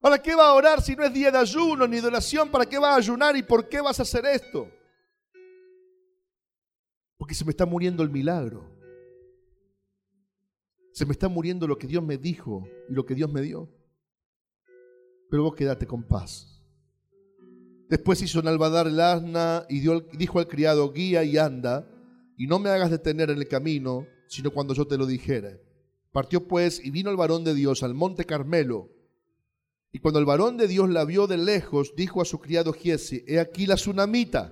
¿Para qué va a orar si no es día de ayuno ni de oración? ¿Para qué va a ayunar y por qué vas a hacer esto? Porque se me está muriendo el milagro. Se me está muriendo lo que Dios me dijo y lo que Dios me dio. Pero vos quédate con paz. Después hizo Nalbadar el asna y dijo al criado, guía y anda y no me hagas detener en el camino, sino cuando yo te lo dijere. Partió pues y vino el varón de Dios al monte Carmelo. Y cuando el varón de Dios la vio de lejos, dijo a su criado Giesi, he aquí la tsunamita.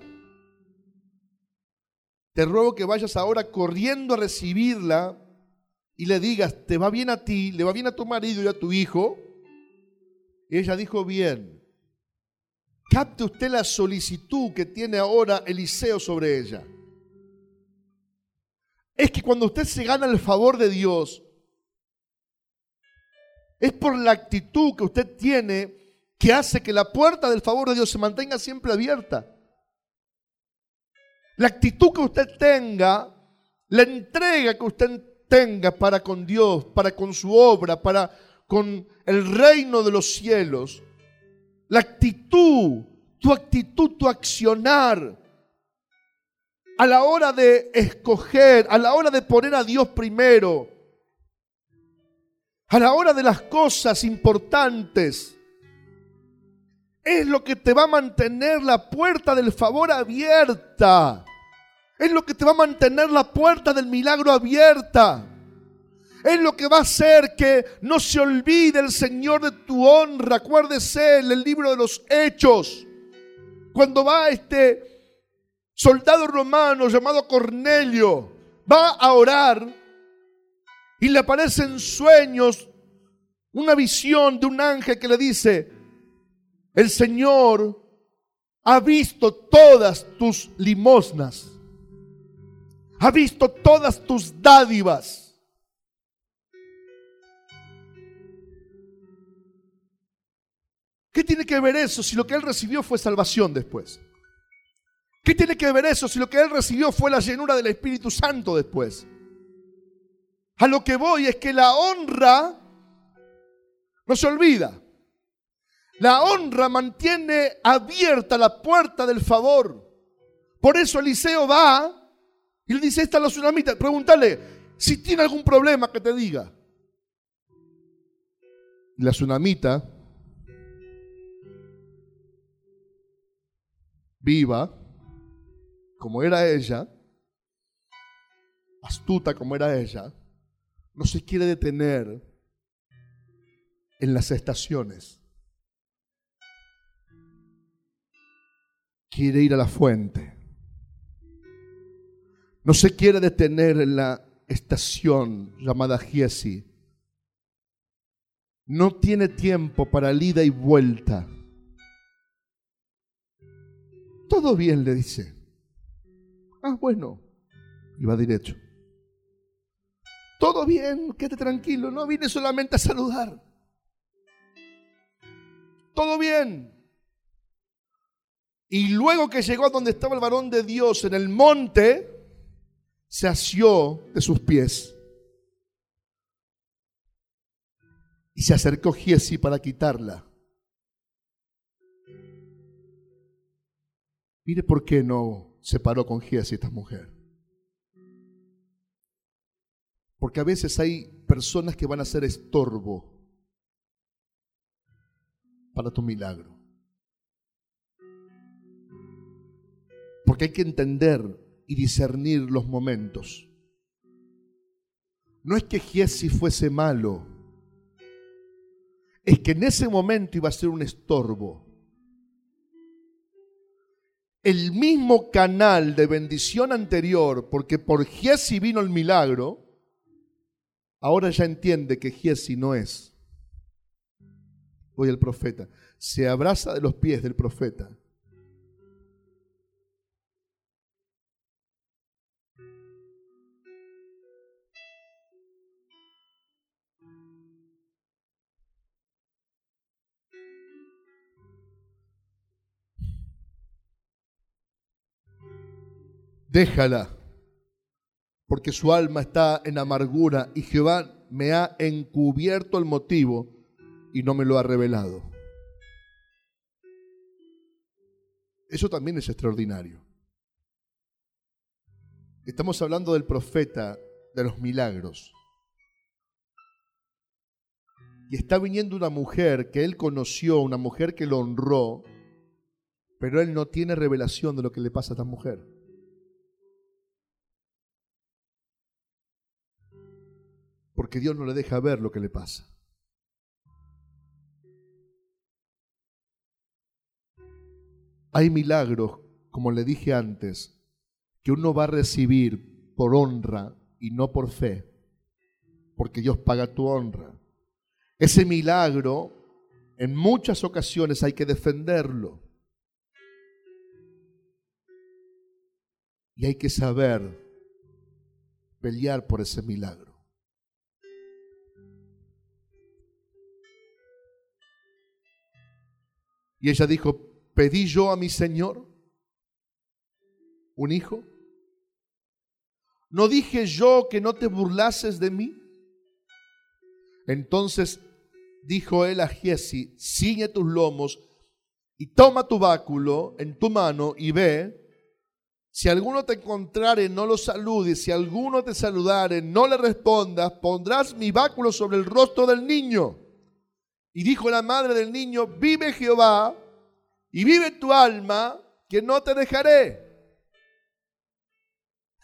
Te ruego que vayas ahora corriendo a recibirla y le digas, te va bien a ti, le va bien a tu marido y a tu hijo. Ella dijo, bien. Capte usted la solicitud que tiene ahora Eliseo sobre ella es que cuando usted se gana el favor de Dios, es por la actitud que usted tiene que hace que la puerta del favor de Dios se mantenga siempre abierta. La actitud que usted tenga la entrega que usted tenga para con Dios, para con su obra, para con el reino de los cielos, la actitud, tu actitud, tu accionar, a la hora de escoger, a la hora de poner a Dios primero, a la hora de las cosas importantes, es lo que te va a mantener la puerta del favor abierta. Es lo que te va a mantener la puerta del milagro abierta. Es lo que va a hacer que no se olvide el Señor de tu honra. Acuérdese en el libro de los Hechos. Cuando va este soldado romano llamado Cornelio, va a orar y le aparece en sueños una visión de un ángel que le dice, el Señor ha visto todas tus limosnas, ha visto todas tus dádivas. ¿Qué tiene que ver eso si lo que él recibió fue salvación después? ¿Qué tiene que ver eso si lo que él recibió fue la llenura del Espíritu Santo después? A lo que voy es que la honra no se olvida. La honra mantiene abierta la puerta del favor. Por eso Eliseo va y le dice, esta es la tsunamita, pregúntale si tiene algún problema que te diga. La tsunamita, viva, como era ella, astuta como era ella, no se quiere detener en las estaciones. Quiere ir a la fuente. No se quiere detener en la estación llamada Giesi. No tiene tiempo para el ida y vuelta. Todo bien, le dice. Ah, bueno. Y va derecho. Todo bien, quédate tranquilo. No vine solamente a saludar todo bien. Y luego que llegó a donde estaba el varón de Dios en el monte, se asió de sus pies. Y se acercó Giesi para quitarla. Mire por qué no se paró con Giesi esta mujer. Porque a veces hay personas que van a ser estorbo para tu milagro. Porque hay que entender y discernir los momentos. No es que Giesi fuese malo, es que en ese momento iba a ser un estorbo. El mismo canal de bendición anterior, porque por Giesi vino el milagro, ahora ya entiende que Giesi no es hoy el profeta. Se abraza de los pies del profeta. Déjala, porque su alma está en amargura y Jehová me ha encubierto el motivo y no me lo ha revelado. Eso también es extraordinario. Estamos hablando del profeta de los milagros. Y está viniendo una mujer que él conoció, una mujer que lo honró, pero él no tiene revelación de lo que le pasa a esta mujer. Porque Dios no le deja ver lo que le pasa. Hay milagros, como le dije antes, que uno va a recibir por honra y no por fe, porque Dios paga tu honra. Ese milagro, en muchas ocasiones hay que defenderlo. Y hay que saber pelear por ese milagro. Y ella dijo, pedí yo a mi Señor un hijo? ¿No dije yo que no te burlases de mí? Entonces dijo él a Giesi, ciñe tus lomos y toma tu báculo en tu mano y ve. Si alguno te encontrare, no lo saludes. Si alguno te saludare, no le respondas. Pondrás mi báculo sobre el rostro del niño. Y dijo la madre del niño, vive Jehová y vive tu alma, que no te dejaré.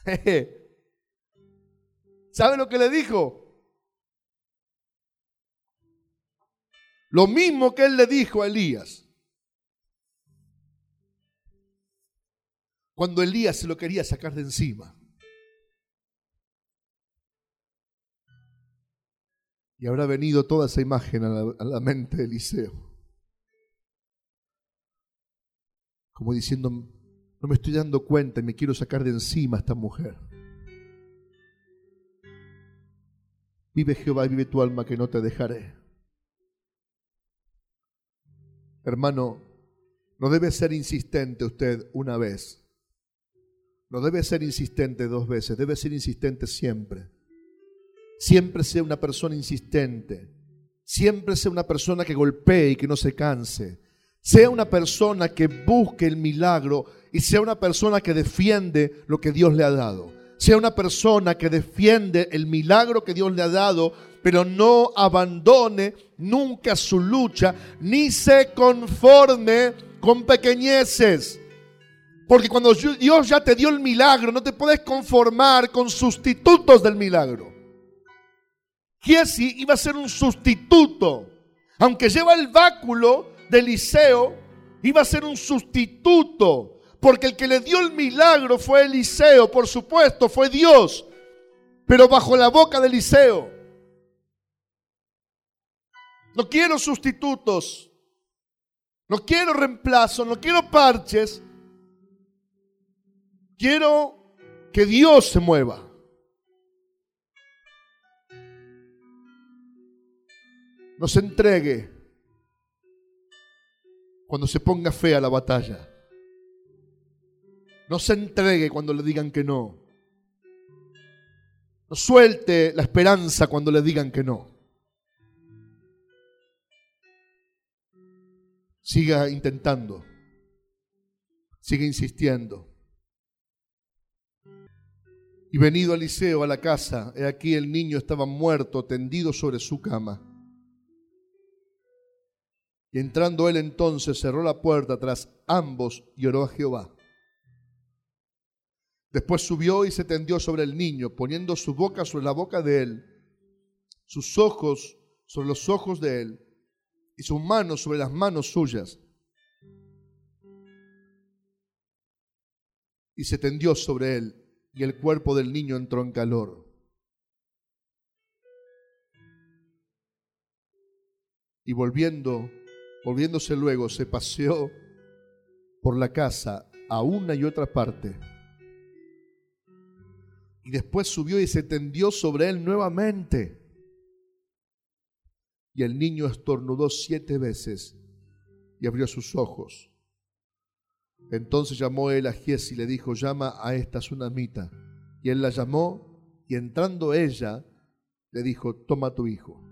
<laughs> ¿Sabe lo que le dijo? Lo mismo que él le dijo a Elías. Cuando Elías se lo quería sacar de encima. Y habrá venido toda esa imagen a la, mente de Eliseo. Como diciendo, no me estoy dando cuenta y me quiero sacar de encima a esta mujer. Vive Jehová y vive tu alma que no te dejaré. Hermano, no debe ser insistente usted una vez. No debe ser insistente dos veces, debe ser insistente siempre. Siempre sea una persona insistente. Siempre sea una persona que golpee y que no se canse. Sea una persona que busque el milagro y sea una persona que defiende lo que Dios le ha dado. Sea una persona que defiende el milagro que Dios le ha dado, pero no abandone nunca su lucha, ni se conforme con pequeñeces. Porque cuando Dios ya te dio el milagro, no te puedes conformar con sustitutos del milagro. Giesi iba a ser un sustituto. Aunque lleva el báculo, de Eliseo iba a ser un sustituto, porque el que le dio el milagro fue Eliseo, por supuesto, fue Dios, pero bajo la boca de Eliseo. No quiero sustitutos, no quiero reemplazo, no quiero parches, quiero que Dios se mueva. Nos entregue cuando se ponga fe a la batalla. No se entregue cuando le digan que no. No suelte la esperanza cuando le digan que no. Siga intentando. Siga insistiendo. Y venido Eliseo a la casa, he aquí el niño estaba muerto, tendido sobre su cama. Entrando él entonces cerró la puerta tras ambos y oró a Jehová. Después subió y se tendió sobre el niño, poniendo su boca sobre la boca de él, sus ojos sobre los ojos de él y sus manos sobre las manos suyas. Y se tendió sobre él y el cuerpo del niño entró en calor. Y volviendo Volviéndose luego, se paseó por la casa a una y otra parte. Y después subió y se tendió sobre él nuevamente. Y el niño estornudó siete veces y abrió sus ojos. Entonces llamó él a Gies y le dijo, llama a esta tsunamita. Y él la llamó y entrando ella le dijo, toma tu hijo.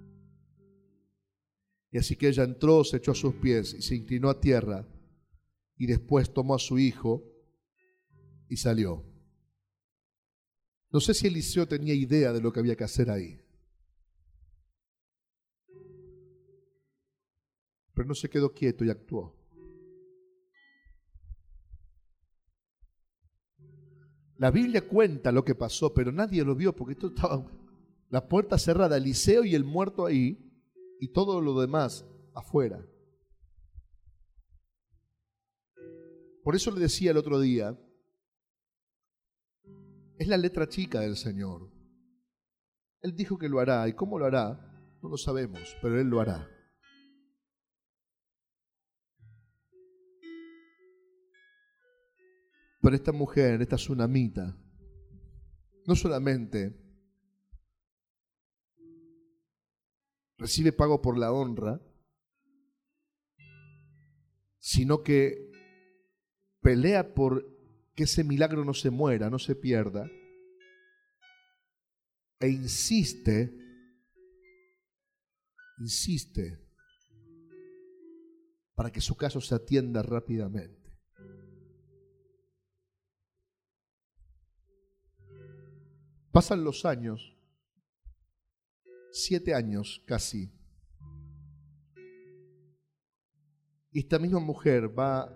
Y así que ella entró, se echó a sus pies y se inclinó a tierra y después tomó a su hijo y salió. No sé si Eliseo tenía idea de lo que había que hacer ahí. Pero no se quedó quieto y actuó. La Biblia cuenta lo que pasó, pero nadie lo vio porque esto estaba la puerta cerrada, Eliseo y el muerto ahí, y todo lo demás afuera. Por eso le decía el otro día, es la letra chica del Señor. Él dijo que lo hará, y cómo lo hará, no lo sabemos, pero Él lo hará. Pero esta mujer, esta tsunamita, no solamente recibe pago por la honra, sino que pelea por que ese milagro no se muera, no se pierda, e insiste, insiste para que su caso se atienda rápidamente. Pasan los años, siete años casi, esta misma mujer va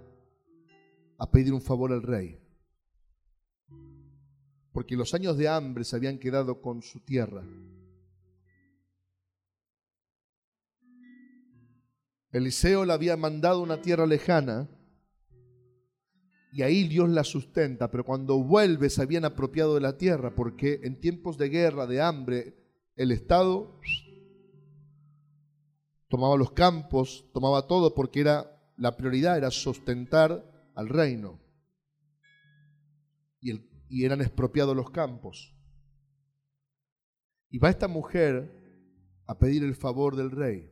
a pedir un favor al rey, porque los años de hambre se habían quedado con su tierra. Eliseo le había mandado una tierra lejana y ahí Dios la sustenta, pero cuando vuelve se habían apropiado de la tierra porque en tiempos de guerra, de hambre, el Estado tomaba los campos, tomaba todo porque era la prioridad era sustentar al reino. Y, eran expropiados los campos. Y va esta mujer a pedir el favor del rey.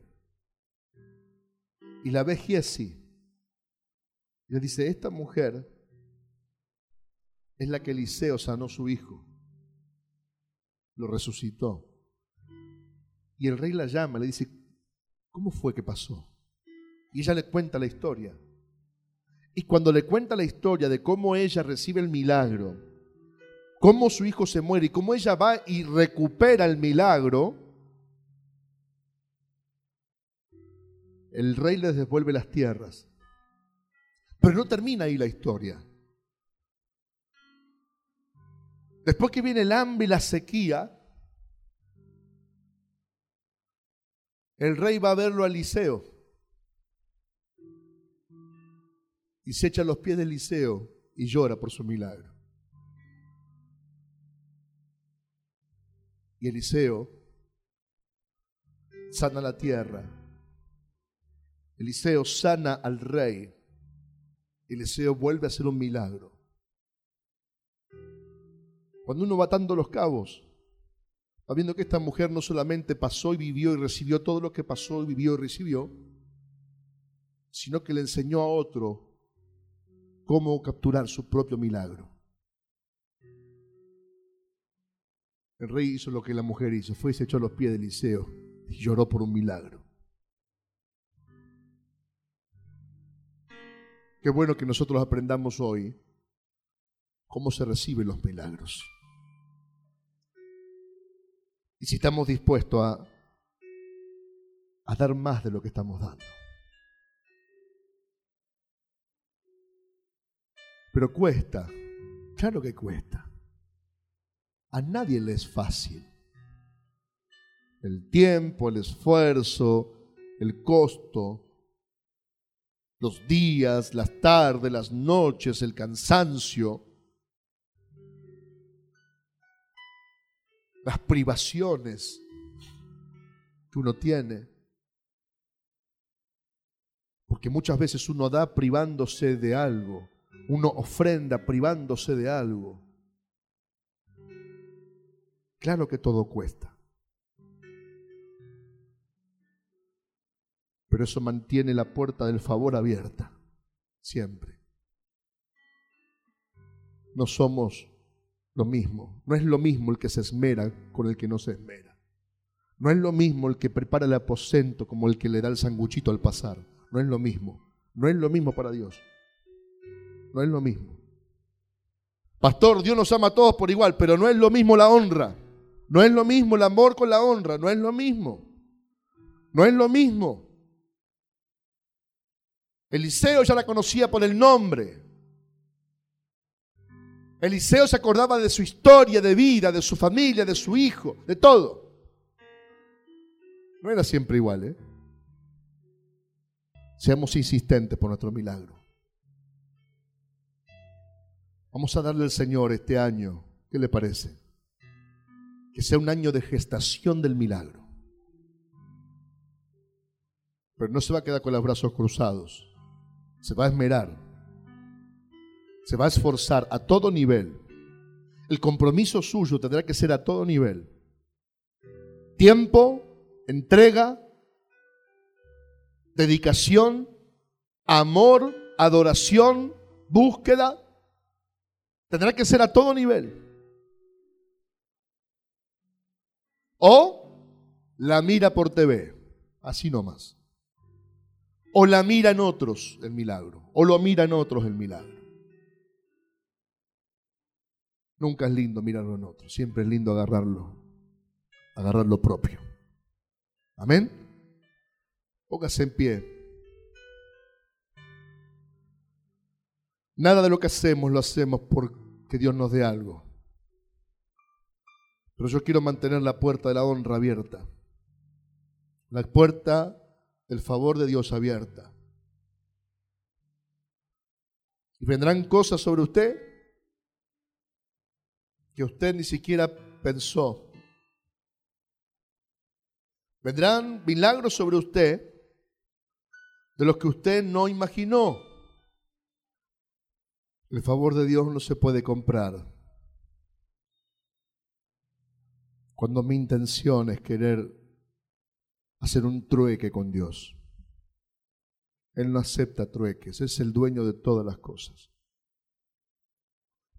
Y la ve Giesi. Y le dice, esta mujer es la que Eliseo sanó su hijo. Lo resucitó. Y el rey la llama, le dice, ¿cómo fue que pasó? Y ella le cuenta la historia. Y cuando le cuenta la historia de cómo ella recibe el milagro, cómo su hijo se muere y cómo ella va y recupera el milagro, el rey les devuelve las tierras. Pero no termina ahí la historia. Después que viene el hambre y la sequía, el rey va a verlo a Eliseo y se echa a los pies de Eliseo y llora por su milagro. Y Eliseo sana la tierra Eliseo sana al rey. Eliseo vuelve a hacer un milagro. Cuando uno va atando los cabos, va viendo que esta mujer no solamente pasó y vivió y recibió todo lo que pasó y vivió y recibió, sino que le enseñó a otro cómo capturar su propio milagro. El rey hizo lo que la mujer hizo, fue y se echó a los pies de Eliseo y lloró por un milagro. Qué bueno que nosotros aprendamos hoy cómo se reciben los milagros. Y si estamos dispuestos a, dar más de lo que estamos dando. Pero cuesta, claro que cuesta. A nadie le es fácil. El tiempo, el esfuerzo, el costo, los días, las tardes, las noches, el cansancio, las privaciones que uno tiene. Porque muchas veces uno da privándose de algo, uno ofrenda privándose de algo. Claro que todo cuesta. pero eso mantiene la puerta del favor abierta, siempre. No somos lo mismo, no es lo mismo el que se esmera con el que no se esmera. No es lo mismo el que prepara el aposento como el que le da el sanguchito al pasar. No es lo mismo. No es lo mismo para Dios. No es lo mismo. Pastor, Dios nos ama a todos por igual, pero no es lo mismo la honra. No es lo mismo el amor con la honra. No es lo mismo. No es lo mismo. Eliseo ya la conocía por el nombre. Eliseo se acordaba de su historia de vida, de su familia, de su hijo, de todo. No era siempre igual, ¿eh? Seamos insistentes por nuestro milagro. Vamos a darle al Señor este año, ¿qué le parece? Que sea un año de gestación del milagro. Pero no se va a quedar con los brazos cruzados se va a esmerar, se va a esforzar a todo nivel. El compromiso suyo tendrá que ser a todo nivel. Tiempo, entrega, dedicación, amor, adoración, búsqueda. Tendrá que ser a todo nivel. O la mira por TV, así nomás. O la miran otros el milagro, o lo miran otros el milagro. Nunca es lindo mirarlo en otros, siempre es lindo agarrarlo, agarrar lo propio. Amén. Póngase en pie. Nada de lo que hacemos lo hacemos porque Dios nos dé algo. Pero yo quiero mantener la puerta de la honra abierta. La puerta del favor de Dios abierta. Y vendrán cosas sobre usted que usted ni siquiera pensó. Vendrán milagros sobre usted de los que usted no imaginó. El favor de Dios no se puede comprar. Cuando mi intención es querer hacer un trueque con Dios. Él no acepta trueques, es el dueño de todas las cosas.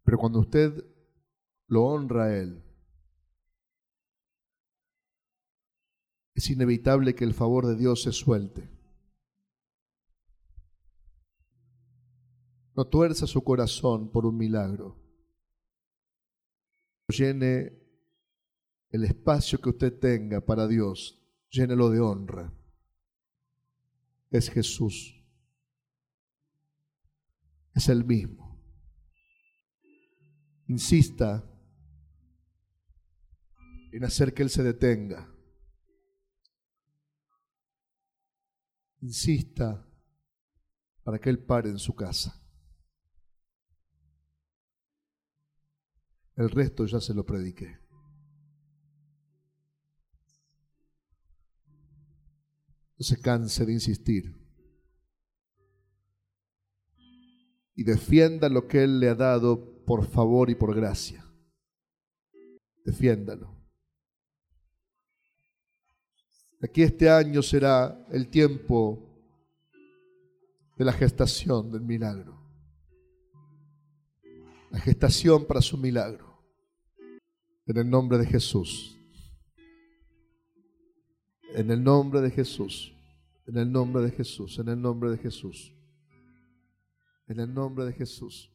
Pero cuando usted lo honra a Él, es inevitable que el favor de Dios se suelte. No tuerza su corazón por un milagro. Llene el espacio que usted tenga para Dios, llénelo de honra. Es Jesús. Es el mismo. Insista en hacer que Él se detenga. Insista para que Él pare en su casa. El resto ya se lo prediqué. No se canse de insistir. Y defienda lo que Él le ha dado por favor y por gracia. Defiéndalo. Aquí este año será el tiempo de la gestación del milagro. La gestación para su milagro. En el nombre de Jesús. En el nombre de Jesús. En el nombre de Jesús. En el nombre de Jesús. En el nombre de Jesús.